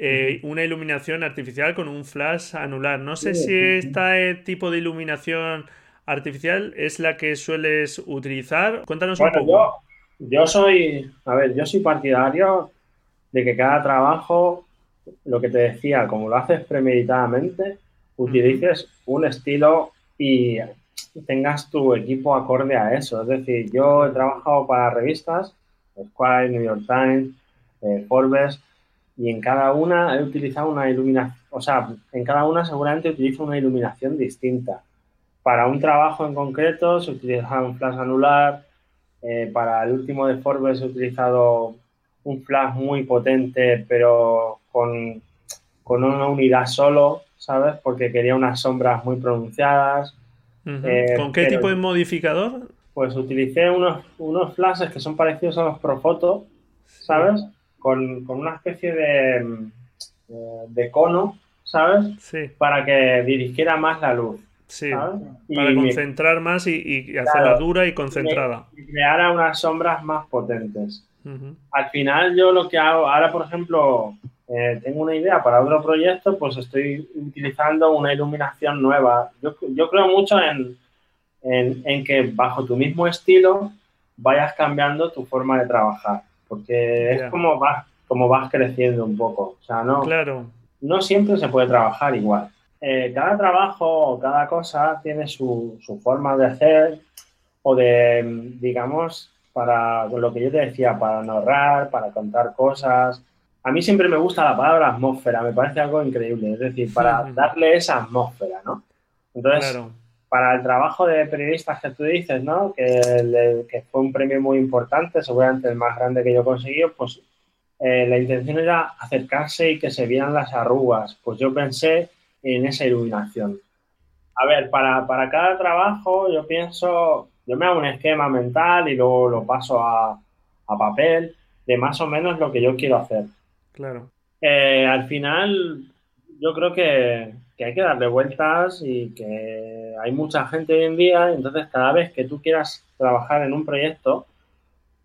eh, una iluminación artificial con un flash anular. No sé si este tipo de iluminación artificial es la que sueles utilizar. Cuéntanos un poco. Yo, yo soy, a ver, yo soy partidario de que cada trabajo, lo que te decía, como lo haces premeditadamente, utilices un estilo y tengas tu equipo acorde a eso. Es decir, yo he trabajado para revistas, Squire, New York Times, eh, Forbes, y en cada una he utilizado una iluminación, o sea, en cada una seguramente utilizo una iluminación distinta. Para un trabajo en concreto se utiliza un flash anular, eh, para el último de Forbes he utilizado un flash muy potente, pero con, con una unidad solo, ¿sabes? Porque quería unas sombras muy pronunciadas. Eh, ¿Con qué tipo de modificador? Pues utilicé unos, unos flashes que son parecidos a los Profoto, ¿sabes? Con, una especie de, de cono, ¿sabes? Sí. Para que dirigiera más la luz. Sí, para concentrar más y, hacerla dura y concentrada. Y crear unas sombras más potentes. Al final yo lo que hago, ahora por ejemplo, eh, tengo una idea para otro proyecto, pues estoy utilizando una iluminación nueva. Yo, creo mucho en, en, que bajo tu mismo estilo vayas cambiando tu forma de trabajar, porque es como vas, como vas creciendo un poco. O sea, no, claro. no siempre se puede trabajar igual. Eh, cada trabajo cada cosa tiene su, su forma de hacer o de, digamos, para lo que yo te decía, para narrar, para contar cosas. A mí siempre me gusta la palabra atmósfera, me parece algo increíble, es decir, para darle esa atmósfera, ¿no? Entonces, para el trabajo de periodistas que tú dices, ¿no? Que, que, fue un premio muy importante, seguramente el más grande que yo conseguí, pues eh, la intención era acercarse y que se vieran las arrugas. Pues yo pensé en esa iluminación. A ver, para, para cada trabajo yo pienso yo me hago un esquema mental y luego lo paso a, papel de más o menos lo que yo quiero hacer. Claro. Eh, al final, yo creo que, hay que darle vueltas y que hay mucha gente hoy en día, entonces cada vez que tú quieras trabajar en un proyecto,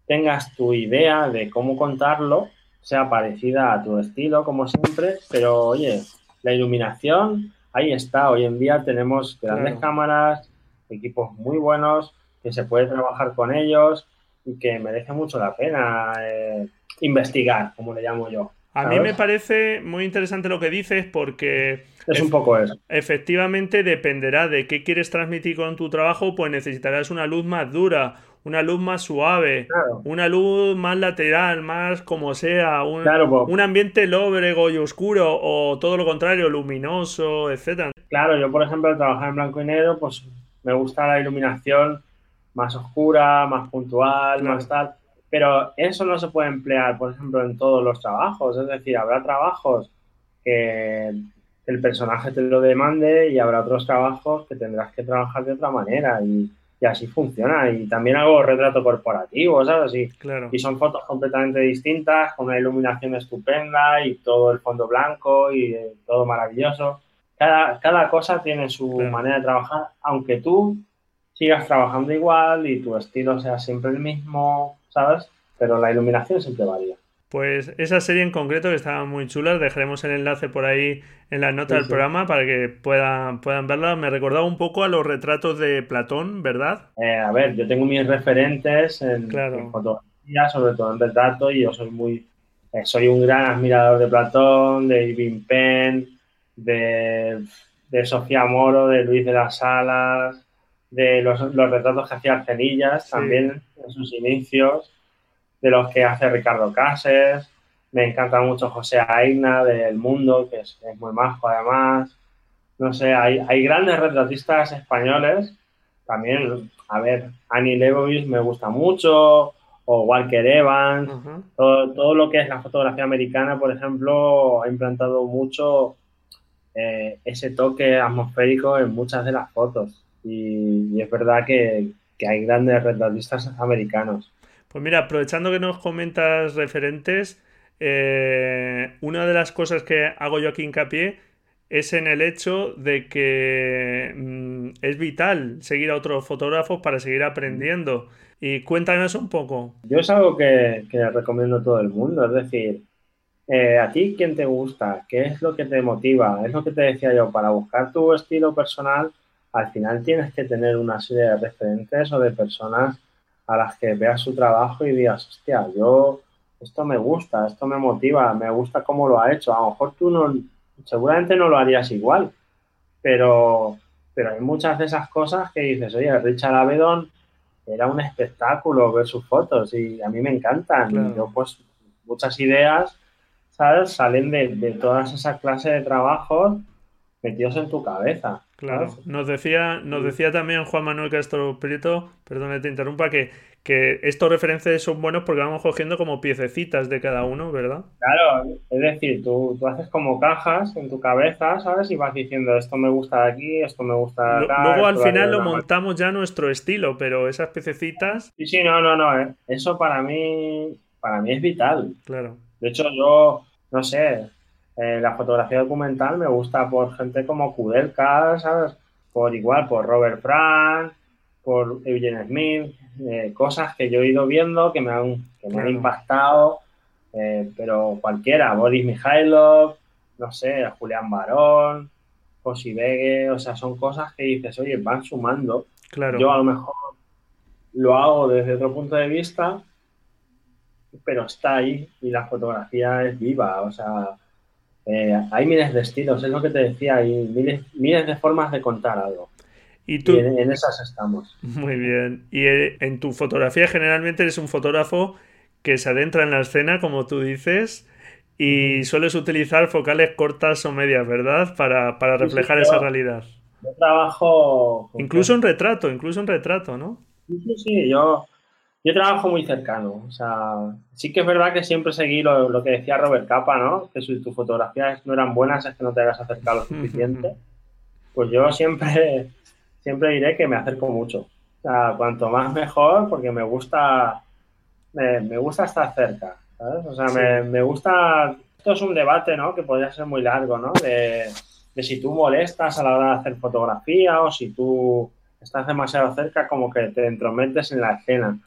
tengas tu idea de cómo contarlo, sea parecida a tu estilo, como siempre, pero oye, la iluminación, ahí está. Hoy en día tenemos grandes cámaras, equipos muy buenos, que se puede trabajar con ellos y que merece mucho la pena eh, investigar, como le llamo yo. A mí me parece muy interesante lo que dices porque... Es un poco eso. Efectivamente dependerá de qué quieres transmitir con tu trabajo, pues necesitarás una luz más dura, una luz más suave, una luz más lateral, más como sea, un, pues. un ambiente lóbrego y oscuro o todo lo contrario, luminoso, etcétera. Claro, yo por ejemplo al trabajar en blanco y negro, pues me gusta la iluminación más oscura, más puntual, más tal. Pero eso no se puede emplear, por ejemplo, en todos los trabajos. Es decir, habrá trabajos que el personaje te lo demande y habrá otros trabajos que tendrás que trabajar de otra manera y, así funciona. Y también hago retrato corporativo, ¿sabes? Y, claro. y son fotos completamente distintas, con una iluminación estupenda y todo el fondo blanco y todo maravilloso. Cada, cada cosa tiene su manera de trabajar, aunque tú sigas trabajando igual y tu estilo sea siempre el mismo, ¿sabes? Pero la iluminación siempre varía. Pues esa serie en concreto que estaba muy chula, dejaremos el enlace por ahí en la nota del programa para que puedan, puedan verla. Me recordaba un poco a los retratos de Platón, ¿verdad? Eh, a ver, yo tengo mis referentes en, fotografía, sobre todo en retrato, y yo soy muy eh, soy un gran admirador de Platón, de Irving Penn, de, de Sofía Moro, de Luis de las Salas, de los, retratos que hacía Arcenillas también en sus inicios, de los que hace Ricardo Cases. Me encanta mucho José Aina del Mundo, que es, muy majo además. No sé, hay, hay, grandes retratistas españoles. También, a ver, Annie Leibovitz me gusta mucho, o Walker Evans. todo, todo, lo que es la fotografía americana, por ejemplo, ha implantado mucho eh, ese toque atmosférico en muchas de las fotos y, es verdad que, hay grandes retratistas americanos. Pues mira, aprovechando que nos comentas referentes, eh, una de las cosas que hago yo aquí hincapié es en el hecho de que mm, es vital seguir a otros fotógrafos para seguir aprendiendo. Y cuéntanos un poco. Yo es algo que, recomiendo a todo el mundo, es decir, eh, a ti quién te gusta, qué es lo que te motiva, es lo que te decía yo, para buscar tu estilo personal al final tienes que tener una serie de referentes o de personas a las que veas su trabajo y digas, hostia, yo, esto me gusta, esto me motiva, me gusta cómo lo ha hecho. A lo mejor tú no, seguramente no lo harías igual, pero, pero hay muchas de esas cosas que dices, oye, Richard Avedon era un espectáculo ver sus fotos y a mí me encantan. yo, pues, muchas ideas, ¿sabes? Salen de, de todas esas clases de trabajos metidos en tu cabeza. Claro, nos decía, nos decía también Juan Manuel Castro Prieto, perdón te interrumpa, que, que estos referentes son buenos porque vamos cogiendo como piececitas de cada uno, ¿verdad? Claro, es decir, tú, tú haces como cajas en tu cabeza, ¿sabes? Y vas diciendo, esto me gusta de aquí, esto me gusta de acá. Luego al final lo montamos ya a nuestro estilo, pero esas piececitas... Sí, sí, no, no, no, ¿eh? eso para mí, para mí es vital. Claro. De hecho, yo, no sé, eh, la fotografía documental me gusta por gente como Kudelka, ¿sabes? Por igual, por Robert Frank, por Eugene Smith, eh, cosas que yo he ido viendo que me han, que me han impactado, eh, pero cualquiera, Boris Mikhailov, no sé, Julián Barón, José Vegue, o sea, son cosas que dices, oye, van sumando. Claro. Yo a lo mejor lo hago desde otro punto de vista, pero está ahí y la fotografía es viva, o sea, eh, hay miles de estilos, es lo que te decía, hay miles, miles de formas de contar algo. Y tú. en, esas estamos. Muy bien. Y eh, en tu fotografía generalmente eres un fotógrafo que se adentra en la escena, como tú dices, y sueles utilizar focales cortas o medias, ¿verdad? Para, reflejar esa realidad. Yo trabajo. Incluso en retrato, incluso en retrato, ¿no? Sí, sí, yo, yo trabajo muy cercano. O sea, sí que es verdad que siempre seguí lo, que decía Robert Capa, ¿no? Que si tus fotografías no eran buenas es que no te hagas acercar lo suficiente. Pues yo siempre siempre diré que me acerco mucho. O sea, cuanto más mejor, porque me gusta, me, gusta estar cerca, ¿sabes? O sea, me, gusta, esto es un debate, ¿no? Que podría ser muy largo, ¿no? De, si tú molestas a la hora de hacer fotografía o si tú estás demasiado cerca, como que te entrometes en la escena.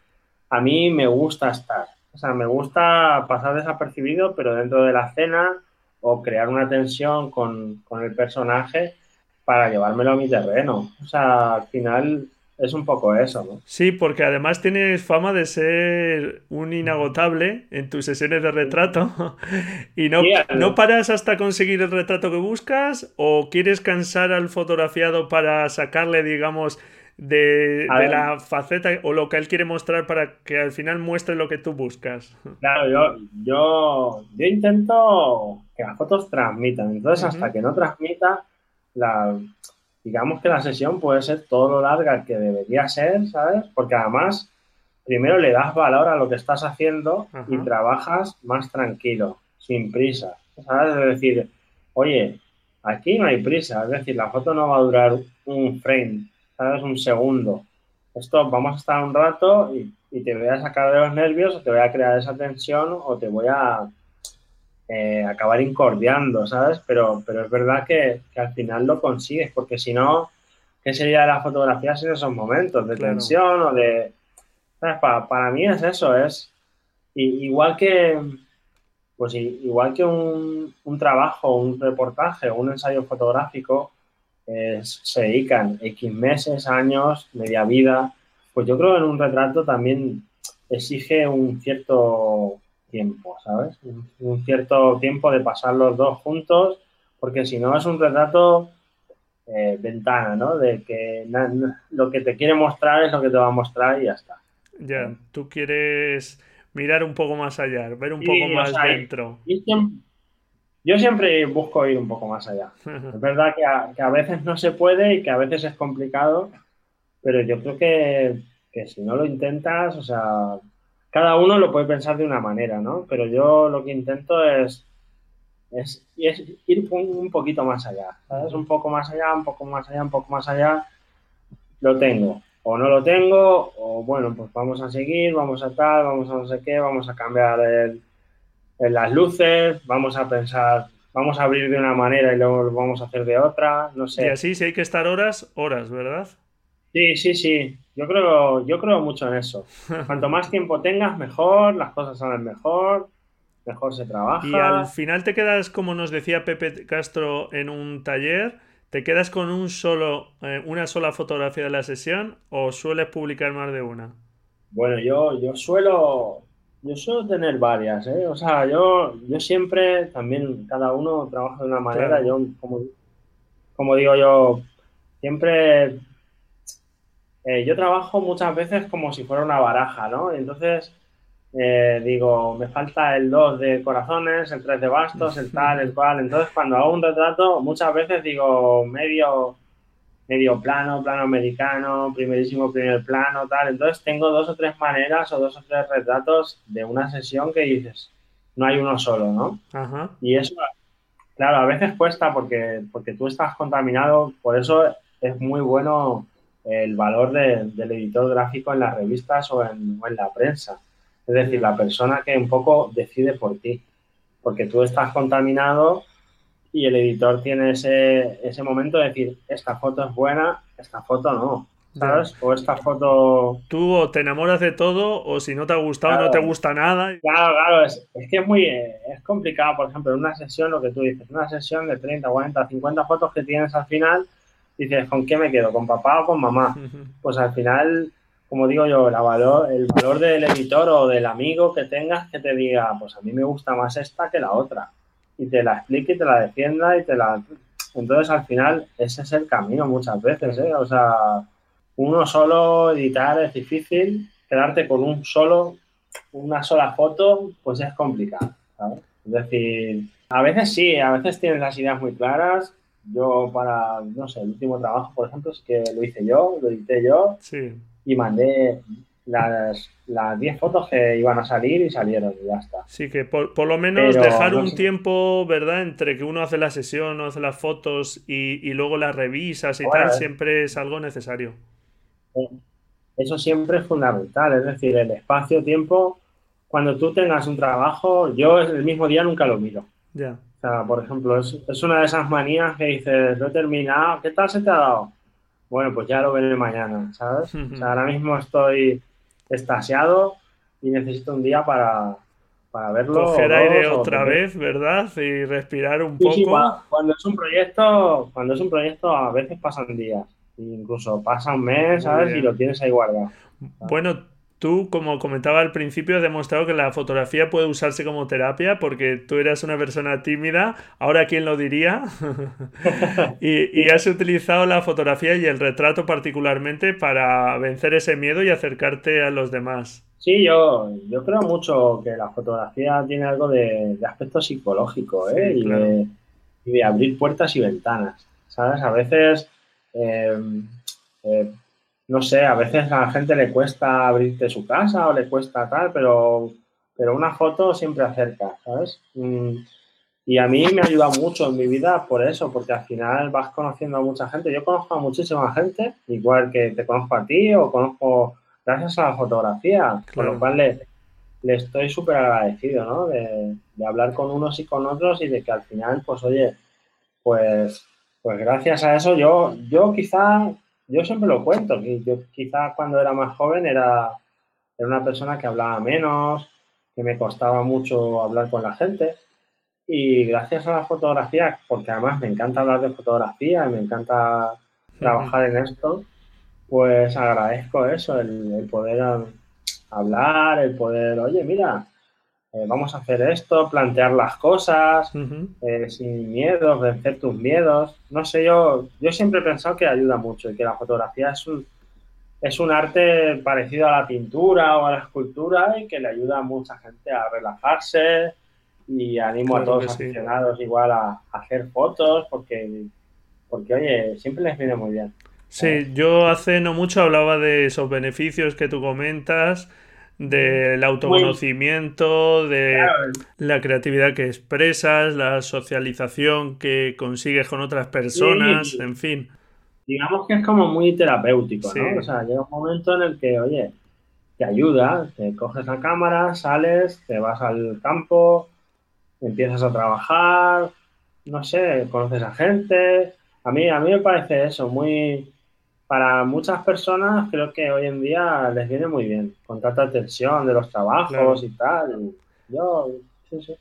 A mí me gusta estar, o sea, me gusta pasar desapercibido, pero dentro de la escena o crear una tensión con, con el personaje para llevármelo a mi terreno. O sea, al final es un poco eso, ¿no? Sí, porque además tienes fama de ser un inagotable en tus sesiones de retrato y no, no paras hasta conseguir el retrato que buscas o quieres cansar al fotografiado para sacarle, digamos, de, la faceta o lo que él quiere mostrar para que al final muestre lo que tú buscas. Claro, yo, yo, yo intento que las fotos transmitan, entonces hasta que no transmita la, digamos que la sesión puede ser todo lo larga que debería ser, ¿sabes? Porque además, primero le das valor a lo que estás haciendo y trabajas más tranquilo, sin prisa, ¿sabes? Es decir, oye, aquí no hay prisa, es decir, la foto no va a durar un frame, ¿sabes? Un segundo. Esto vamos a estar un rato y, y te voy a sacar de los nervios o te voy a crear esa tensión o te voy a eh, acabar incordiando, ¿sabes? Pero, pero es verdad que, al final lo consigues, porque si no, ¿qué sería de las fotografías en esos momentos de tensión o de... ¿sabes? Para, mí es eso, es igual que, pues igual que un, trabajo, un reportaje, un ensayo fotográfico, se dedican X meses, años, media vida, pues yo creo que en un retrato también exige un cierto tiempo, ¿sabes? Un, cierto tiempo de pasar los dos juntos, porque si no es un retrato eh, ventana, ¿no? De que lo que te quiere mostrar es lo que te va a mostrar y ya está. Ya, tú quieres mirar un poco más allá, ver un poco más dentro. Yo siempre busco ir un poco más allá. es verdad que a, que a, veces no se puede y que a veces es complicado, pero yo creo que, que si no lo intentas, o sea, cada uno lo puede pensar de una manera, ¿no? Pero yo lo que intento es, es, ir un poquito más allá, ¿sabes? Un poco más allá, un poco más allá, un poco más allá. Lo tengo. O no lo tengo, o bueno, pues vamos a seguir, vamos a tal, vamos a no sé qué, vamos a cambiar el, las luces, vamos a pensar, vamos a abrir de una manera y luego lo vamos a hacer de otra, no sé. Y así, si hay que estar horas, horas, ¿verdad? Sí, sí, sí. Yo creo, yo creo mucho en eso. Cuanto más tiempo tengas, mejor, las cosas salen mejor, mejor se trabaja. Y al final te quedas, como nos decía Pepe Castro en un taller, ¿te quedas con un solo, eh, una sola fotografía de la sesión o sueles publicar más de una? Bueno, yo, yo suelo, yo suelo tener varias, ¿eh? O sea, yo, yo siempre, también cada uno trabaja de una manera. Yo, como, como digo yo, siempre eh, yo trabajo muchas veces como si fuera una baraja, ¿no? Entonces, eh, digo, me falta el 2 de corazones, el 3 de bastos, el tal, el cual. Entonces, cuando hago un retrato, muchas veces digo medio, medio plano, plano americano, primerísimo primer plano, tal. Entonces tengo dos o tres maneras o dos o tres retratos de una sesión que dices, no hay uno solo, ¿no? Ajá. Y eso, claro, a veces cuesta porque, porque tú estás contaminado, por eso es muy bueno el valor del editor gráfico en las revistas o en, o en la prensa. Es decir, la persona que un poco decide por ti, porque tú estás contaminado y el editor tiene ese, ese momento de decir, esta foto es buena, esta foto no. ¿Sabes? O esta foto. Tú o te enamoras de todo, o si no te ha gustado, no te gusta nada. Claro, claro, es, que es muy es complicado. Por ejemplo, en una sesión, lo que tú dices, una sesión de 30, 40, 50 fotos que tienes al final, dices, ¿con qué me quedo? ¿Con papá o con mamá? Pues al final, como digo yo, la valor, el valor del editor o del amigo que tengas que te diga, pues a mí me gusta más esta que la otra y te la explique y te la defienda y te la... Entonces, al final, ese es el camino muchas veces, ¿eh? O sea, uno solo editar es difícil, quedarte con un solo, una sola foto, pues es complicado, ¿sabes? Es decir, a veces sí, a veces tienes las ideas muy claras. Yo para, no sé, el último trabajo, por ejemplo, es que lo hice yo, lo edité yo sí. y mandé, las, las 10 fotos que iban a salir y salieron y ya está. Sí, que por, lo menos dejar un tiempo, ¿verdad? Entre que uno hace la sesión, uno hace las fotos y, luego las revisas y tal, siempre es algo necesario. Eh, eso siempre es fundamental, es decir, el espacio-tiempo, cuando tú tengas un trabajo, yo el mismo día nunca lo miro. Ya. O sea, por ejemplo, es, es una de esas manías que dices, lo he terminado, ¿qué tal se te ha dado? Bueno, pues ya lo veré mañana, ¿sabes? o sea, ahora mismo estoy estasiado y necesito un día para, para verlo. Coger aire otra vez, ¿verdad? Y respirar un poco. cuando es un proyecto, cuando es un proyecto a veces pasan días, incluso pasa un mes, ¿sabes? Y lo tienes ahí guardado. Bueno, Tú, como comentaba al principio, has demostrado que la fotografía puede usarse como terapia porque tú eras una persona tímida, ahora quién lo diría, y, has utilizado la fotografía y el retrato particularmente para vencer ese miedo y acercarte a los demás. Sí, yo, yo creo mucho que la fotografía tiene algo de, aspecto psicológico ¿eh? y, de, abrir puertas y ventanas. ¿Sabes? A veces... Eh, eh, no sé, a veces a la gente le cuesta abrirte su casa o le cuesta tal, pero, pero una foto siempre acerca, ¿sabes? Mm, y a mí me ayuda mucho en mi vida por eso, porque al final vas conociendo a mucha gente. Yo conozco a muchísima gente, igual que te conozco a ti o conozco gracias a la fotografía, con lo cual le, le estoy súper agradecido, ¿no? De, de, hablar con unos y con otros y de que al final, pues oye, pues, pues gracias a eso yo, yo quizá yo siempre lo cuento, que yo quizás cuando era más joven era, era una persona que hablaba menos, que me costaba mucho hablar con la gente. Y gracias a la fotografía, porque además me encanta hablar de fotografía y me encanta trabajar en esto, pues agradezco eso, el, el poder hablar, el poder, oye, mira, eh, vamos a hacer esto, plantear las cosas eh, sin miedos, vencer tus miedos. No sé, yo, yo siempre he pensado que ayuda mucho y que la fotografía es un, es un arte parecido a la pintura o a la escultura y que le ayuda a mucha gente a relajarse y animo a todos los aficionados igual a, hacer fotos porque, porque, oye, siempre les viene muy bien. Sí, yo hace no mucho hablaba de esos beneficios que tú comentas del autoconocimiento, de la creatividad que expresas, la socialización que consigues con otras personas, en fin. Digamos que es como muy terapéutico, ¿no? O sea, llega un momento en el que, oye, te ayuda, te coges la cámara, sales, te vas al campo, empiezas a trabajar, no sé, conoces a gente. A mí, a mí me parece eso, muy, para muchas personas creo que hoy en día les viene muy bien, con tanta tensión de los trabajos y tal. Yo, sí, sí.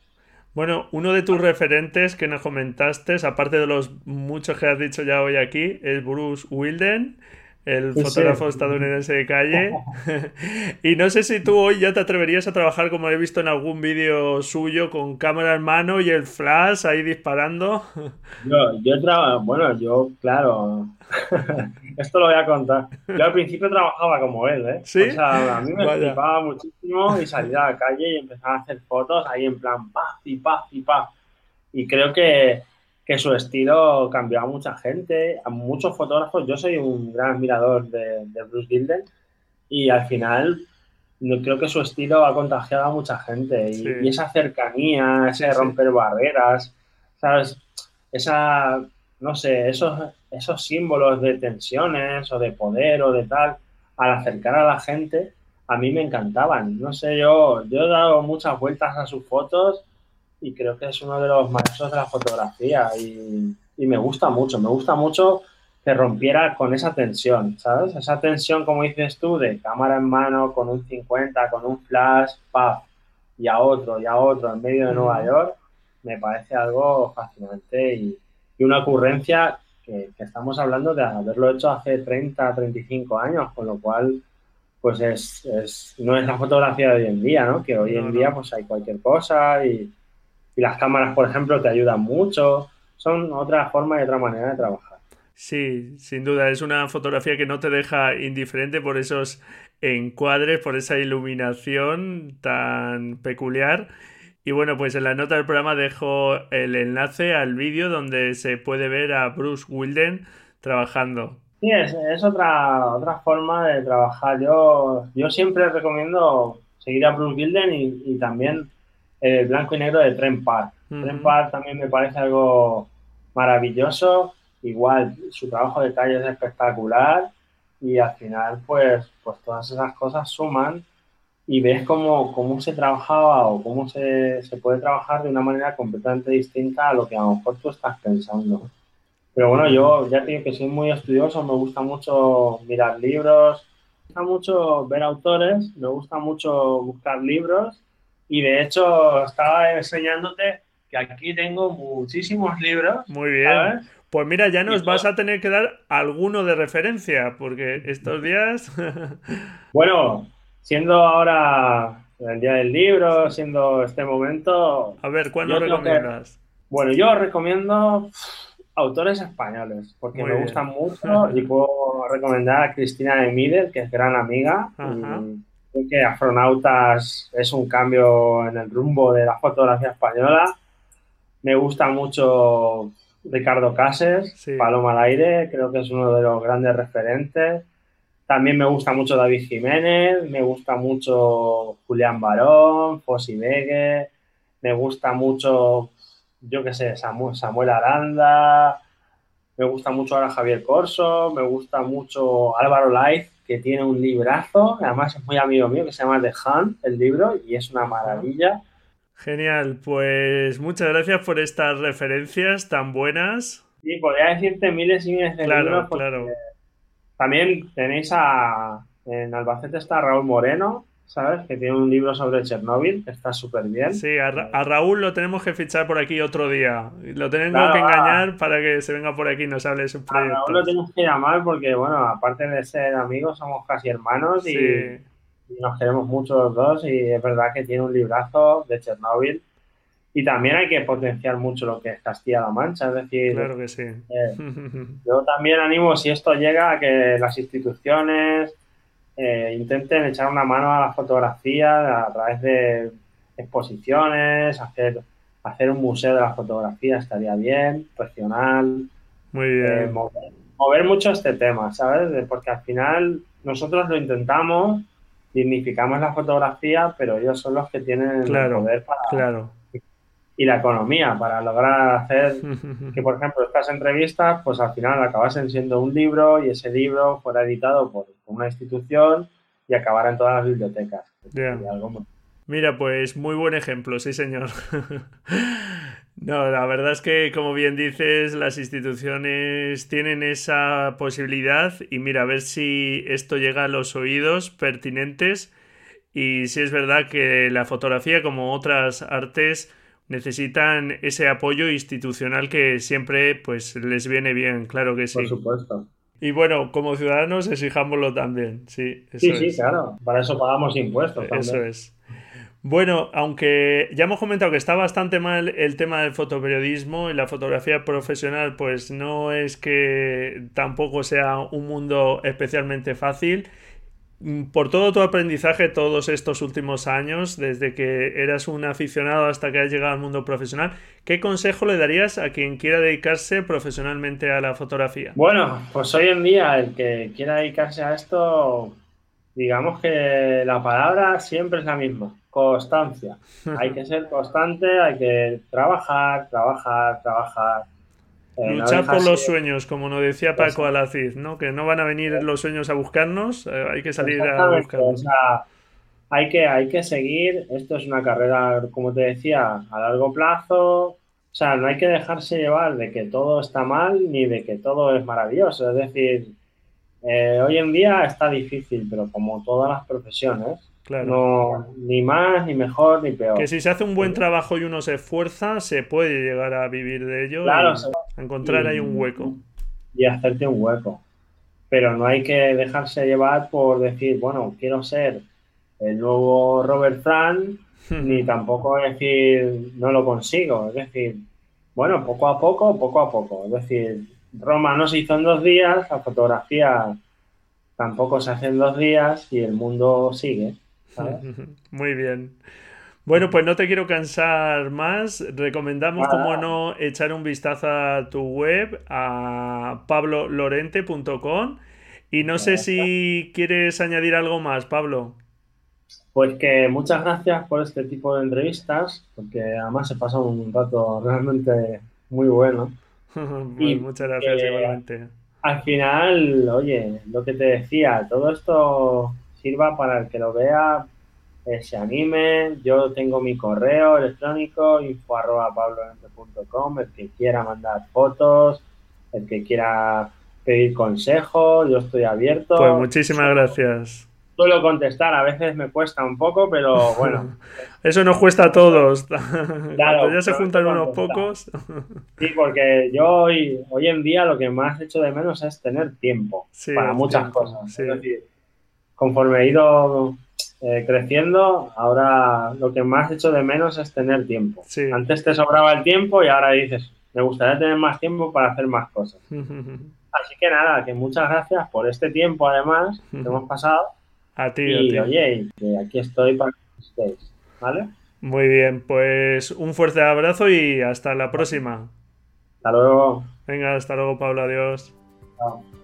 Bueno, uno de tus referentes que nos comentaste, aparte de los muchos que has dicho ya hoy aquí, es Bruce Wilden el fotógrafo estadounidense de calle. y no sé si tú hoy ya te atreverías a trabajar como he visto en algún vídeo suyo con cámara en mano y el flash ahí disparando. yo, yo trabajo, bueno, yo, claro, esto lo voy a contar. Yo al principio trabajaba como él, ¿eh? ¿Sí? O sea, a mí me flipaba muchísimo y salía a la calle y empezaba a hacer fotos ahí en plan paz y paz y paz. Y creo que que su estilo cambió a mucha gente, a muchos fotógrafos. Yo soy un gran admirador de, Bruce Gilden y al final creo que su estilo ha contagiado a mucha gente y, esa cercanía, ese romper barreras, ¿sabes? Esa, no sé, esos, esos símbolos de tensiones o de poder o de tal, al acercar a la gente, a mí me encantaban. No sé, yo, yo he dado muchas vueltas a sus fotos y creo que es uno de los maestros de la fotografía y, me gusta mucho, me gusta mucho que rompiera con esa tensión, ¿sabes? Esa tensión, como dices tú, de cámara en mano, con un 50, con un flash, paf, y a otro, y a otro, en medio de Nueva York, me parece algo fascinante y, una ocurrencia que, estamos hablando de haberlo hecho hace 30, 35 años, con lo cual, pues es, es, no es la fotografía de hoy en día, ¿no? Que hoy en día pues hay cualquier cosa y, y las cámaras, por ejemplo, te ayudan mucho. Son otra forma y otra manera de trabajar. Sí, sin duda, es una fotografía que no te deja indiferente por esos encuadres, por esa iluminación tan peculiar. Y bueno, pues en la nota del programa dejo el enlace al vídeo donde se puede ver a Bruce Wilden trabajando. Sí, es, otra, otra forma de trabajar. Yo, yo siempre recomiendo seguir a Bruce Wilden y también el blanco y negro de Tren Park. Tren Park también me parece algo maravilloso. Igual, su trabajo de calle es espectacular y al final, pues, pues todas esas cosas suman y ves cómo, cómo se trabajaba o cómo se, se, puede trabajar de una manera completamente distinta a lo que a lo mejor tú estás pensando. Pero bueno, yo ya digo que soy muy estudioso, me gusta mucho mirar libros, me gusta mucho ver autores, me gusta mucho buscar libros y de hecho, estaba enseñándote que aquí tengo muchísimos libros. Muy bien. Pues mira, ya nos vas a tener que dar alguno de referencia, porque estos días. bueno, siendo ahora el día del libro, siendo este momento. A ver, ¿cuál nos recomiendas? Bueno, yo recomiendo autores españoles, porque me gustan mucho y puedo recomendar a Cristina de que es gran amiga. Creo que Astronautas es un cambio en el rumbo de la fotografía española. Me gusta mucho Ricardo Cases, Paloma al aire, creo que es uno de los grandes referentes. También me gusta mucho David Jiménez, me gusta mucho Julián Barón, Fossi Vegue, me gusta mucho, yo qué sé, Samuel, Samuel Aranda, me gusta mucho ahora Javier Corso, me gusta mucho Álvaro Laiz, que tiene un librazo, además es muy amigo mío, que se llama The Hunt, el libro, y es una maravilla. Genial, pues muchas gracias por estas referencias tan buenas. Sí, podría decirte miles y miles de claro, libros. Claro. También tenéis a. En Albacete está Raúl Moreno, ¿sabes? Que tiene un libro sobre Chernóbil, que está súper bien. Sí, a, Raúl lo tenemos que fichar por aquí otro día. Lo tenemos que engañar para que se venga por aquí y nos hable de su proyecto. A Raúl lo tenemos que llamar porque, bueno, aparte de ser amigos, somos casi hermanos y, nos queremos mucho los dos y es verdad que tiene un librazo de Chernóbil. Y también hay que potenciar mucho lo que es Castilla-La Mancha, es decir... Claro que sí. Eh, yo también animo, si esto llega, a que las instituciones eh, intenten echar una mano a la fotografía a través de exposiciones, hacer, hacer un museo de la fotografía estaría bien, regional. Muy bien. Eh, mover, mucho este tema, ¿sabes? Porque al final nosotros lo intentamos, dignificamos la fotografía, pero ellos son los que tienen el poder para, claro y la economía para lograr hacer que, por ejemplo, estas entrevistas, pues al final acabasen siendo un libro y ese libro fuera editado por una institución y acabara en todas las bibliotecas. Mira, pues muy buen ejemplo, sí señor. no, la verdad es que, como bien dices, las instituciones tienen esa posibilidad y mira, a ver si esto llega a los oídos pertinentes y si es verdad que la fotografía, como otras artes, necesitan ese apoyo institucional que siempre pues les viene bien, claro que sí. Por supuesto. Y bueno, como ciudadanos exijámoslo también, sí. sí, sí, claro. Para eso pagamos impuestos. Eso es. Bueno, aunque ya hemos comentado que está bastante mal el tema del fotoperiodismo y la fotografía profesional, pues no es que tampoco sea un mundo especialmente fácil. Mm, por todo tu aprendizaje todos estos últimos años, desde que eras un aficionado hasta que has llegado al mundo profesional, ¿qué consejo le darías a quien quiera dedicarse profesionalmente a la fotografía? Bueno, pues hoy en día el que quiera dedicarse a esto, digamos que la palabra siempre es la misma, constancia. Hay que ser constante, hay que trabajar, trabajar, trabajar Luchar por los sueños, como nos decía Paco Alacid, ¿no? Que no van a venir los sueños a buscarnos, eh, hay que salir a buscarlos. hay que, hay que seguir, esto es una carrera, como te decía, a largo plazo, o sea, no hay que dejarse llevar de que todo está mal ni de que todo es maravilloso. Es decir, eh, hoy en día está difícil, pero como todas las profesiones, no, ni más, ni mejor, ni peor. Que si se hace un buen trabajo y uno se esfuerza, se puede llegar a vivir de ello y encontrar ahí un hueco. Y hacerte un hueco. Pero no hay que dejarse llevar por decir, bueno, quiero ser el nuevo Robert Frank, ni tampoco decir, no lo consigo. Es decir, bueno, poco a poco, poco a poco. Es decir, Roma no se hizo en dos días, la fotografía tampoco se hace en dos días y el mundo sigue. Muy bien. Bueno, pues no te quiero cansar más. Recomendamos, como no, echar un vistazo a tu web, a pablolorente.com. Y no sé si quieres añadir algo más, Pablo. Pues que muchas gracias por este tipo de entrevistas, porque además se pasó un rato realmente muy bueno. y muchas gracias, igualmente. Al final, oye, lo que te decía, todo esto sirva para el que lo vea, eh, se anime. Yo tengo mi correo electrónico info arroba el que quiera mandar fotos, el que quiera pedir consejos, yo estoy abierto. Pues muchísimas gracias. Suelo contestar, a veces me cuesta un poco, pero bueno. Eso nos cuesta a todos. Claro, ya se juntan unos pocos. sí, porque yo hoy, hoy en día lo que más hecho de menos es tener tiempo para muchas cosas. Es decir, conforme he ido eh, creciendo, ahora lo que más hecho de menos es tener tiempo. Antes te sobraba el tiempo y ahora dices, me gustaría tener más tiempo para hacer más cosas. Así que nada, que muchas gracias por este tiempo además que hemos pasado. A ti, y, oye, aquí estoy para que estéis, ¿vale? Muy bien, pues un fuerte abrazo y hasta la próxima. Hasta luego. Venga, hasta luego, Pablo, adiós. Chao.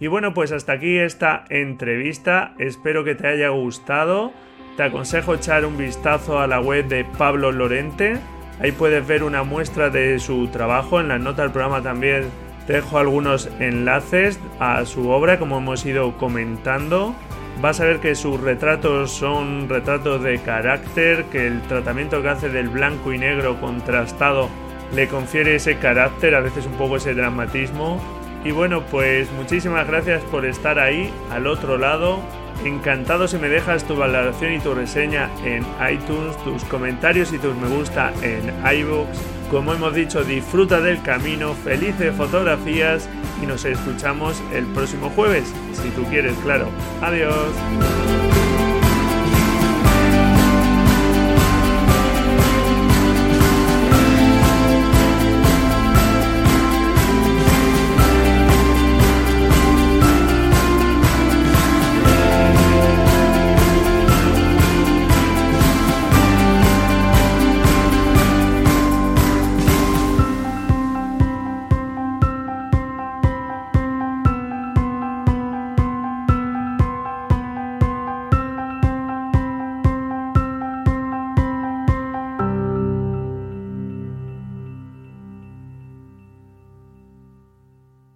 Y bueno, pues hasta aquí esta entrevista. Espero que te haya gustado. Te aconsejo echar un vistazo a la web de Pablo Lorente. Ahí puedes ver una muestra de su trabajo. En la nota del programa también te dejo algunos enlaces a su obra, como hemos ido comentando. Vas a ver que sus retratos son retratos de carácter, que el tratamiento que hace del blanco y negro contrastado le confiere ese carácter, a veces un poco ese dramatismo y bueno, pues muchísimas gracias por estar ahí, al otro lado. Encantado si me dejas tu valoración y tu reseña en iTunes, tus comentarios y tus me gusta en iBooks. Como hemos dicho, disfruta del camino, felices fotografías y nos escuchamos el próximo jueves, si tú quieres, claro. Adiós.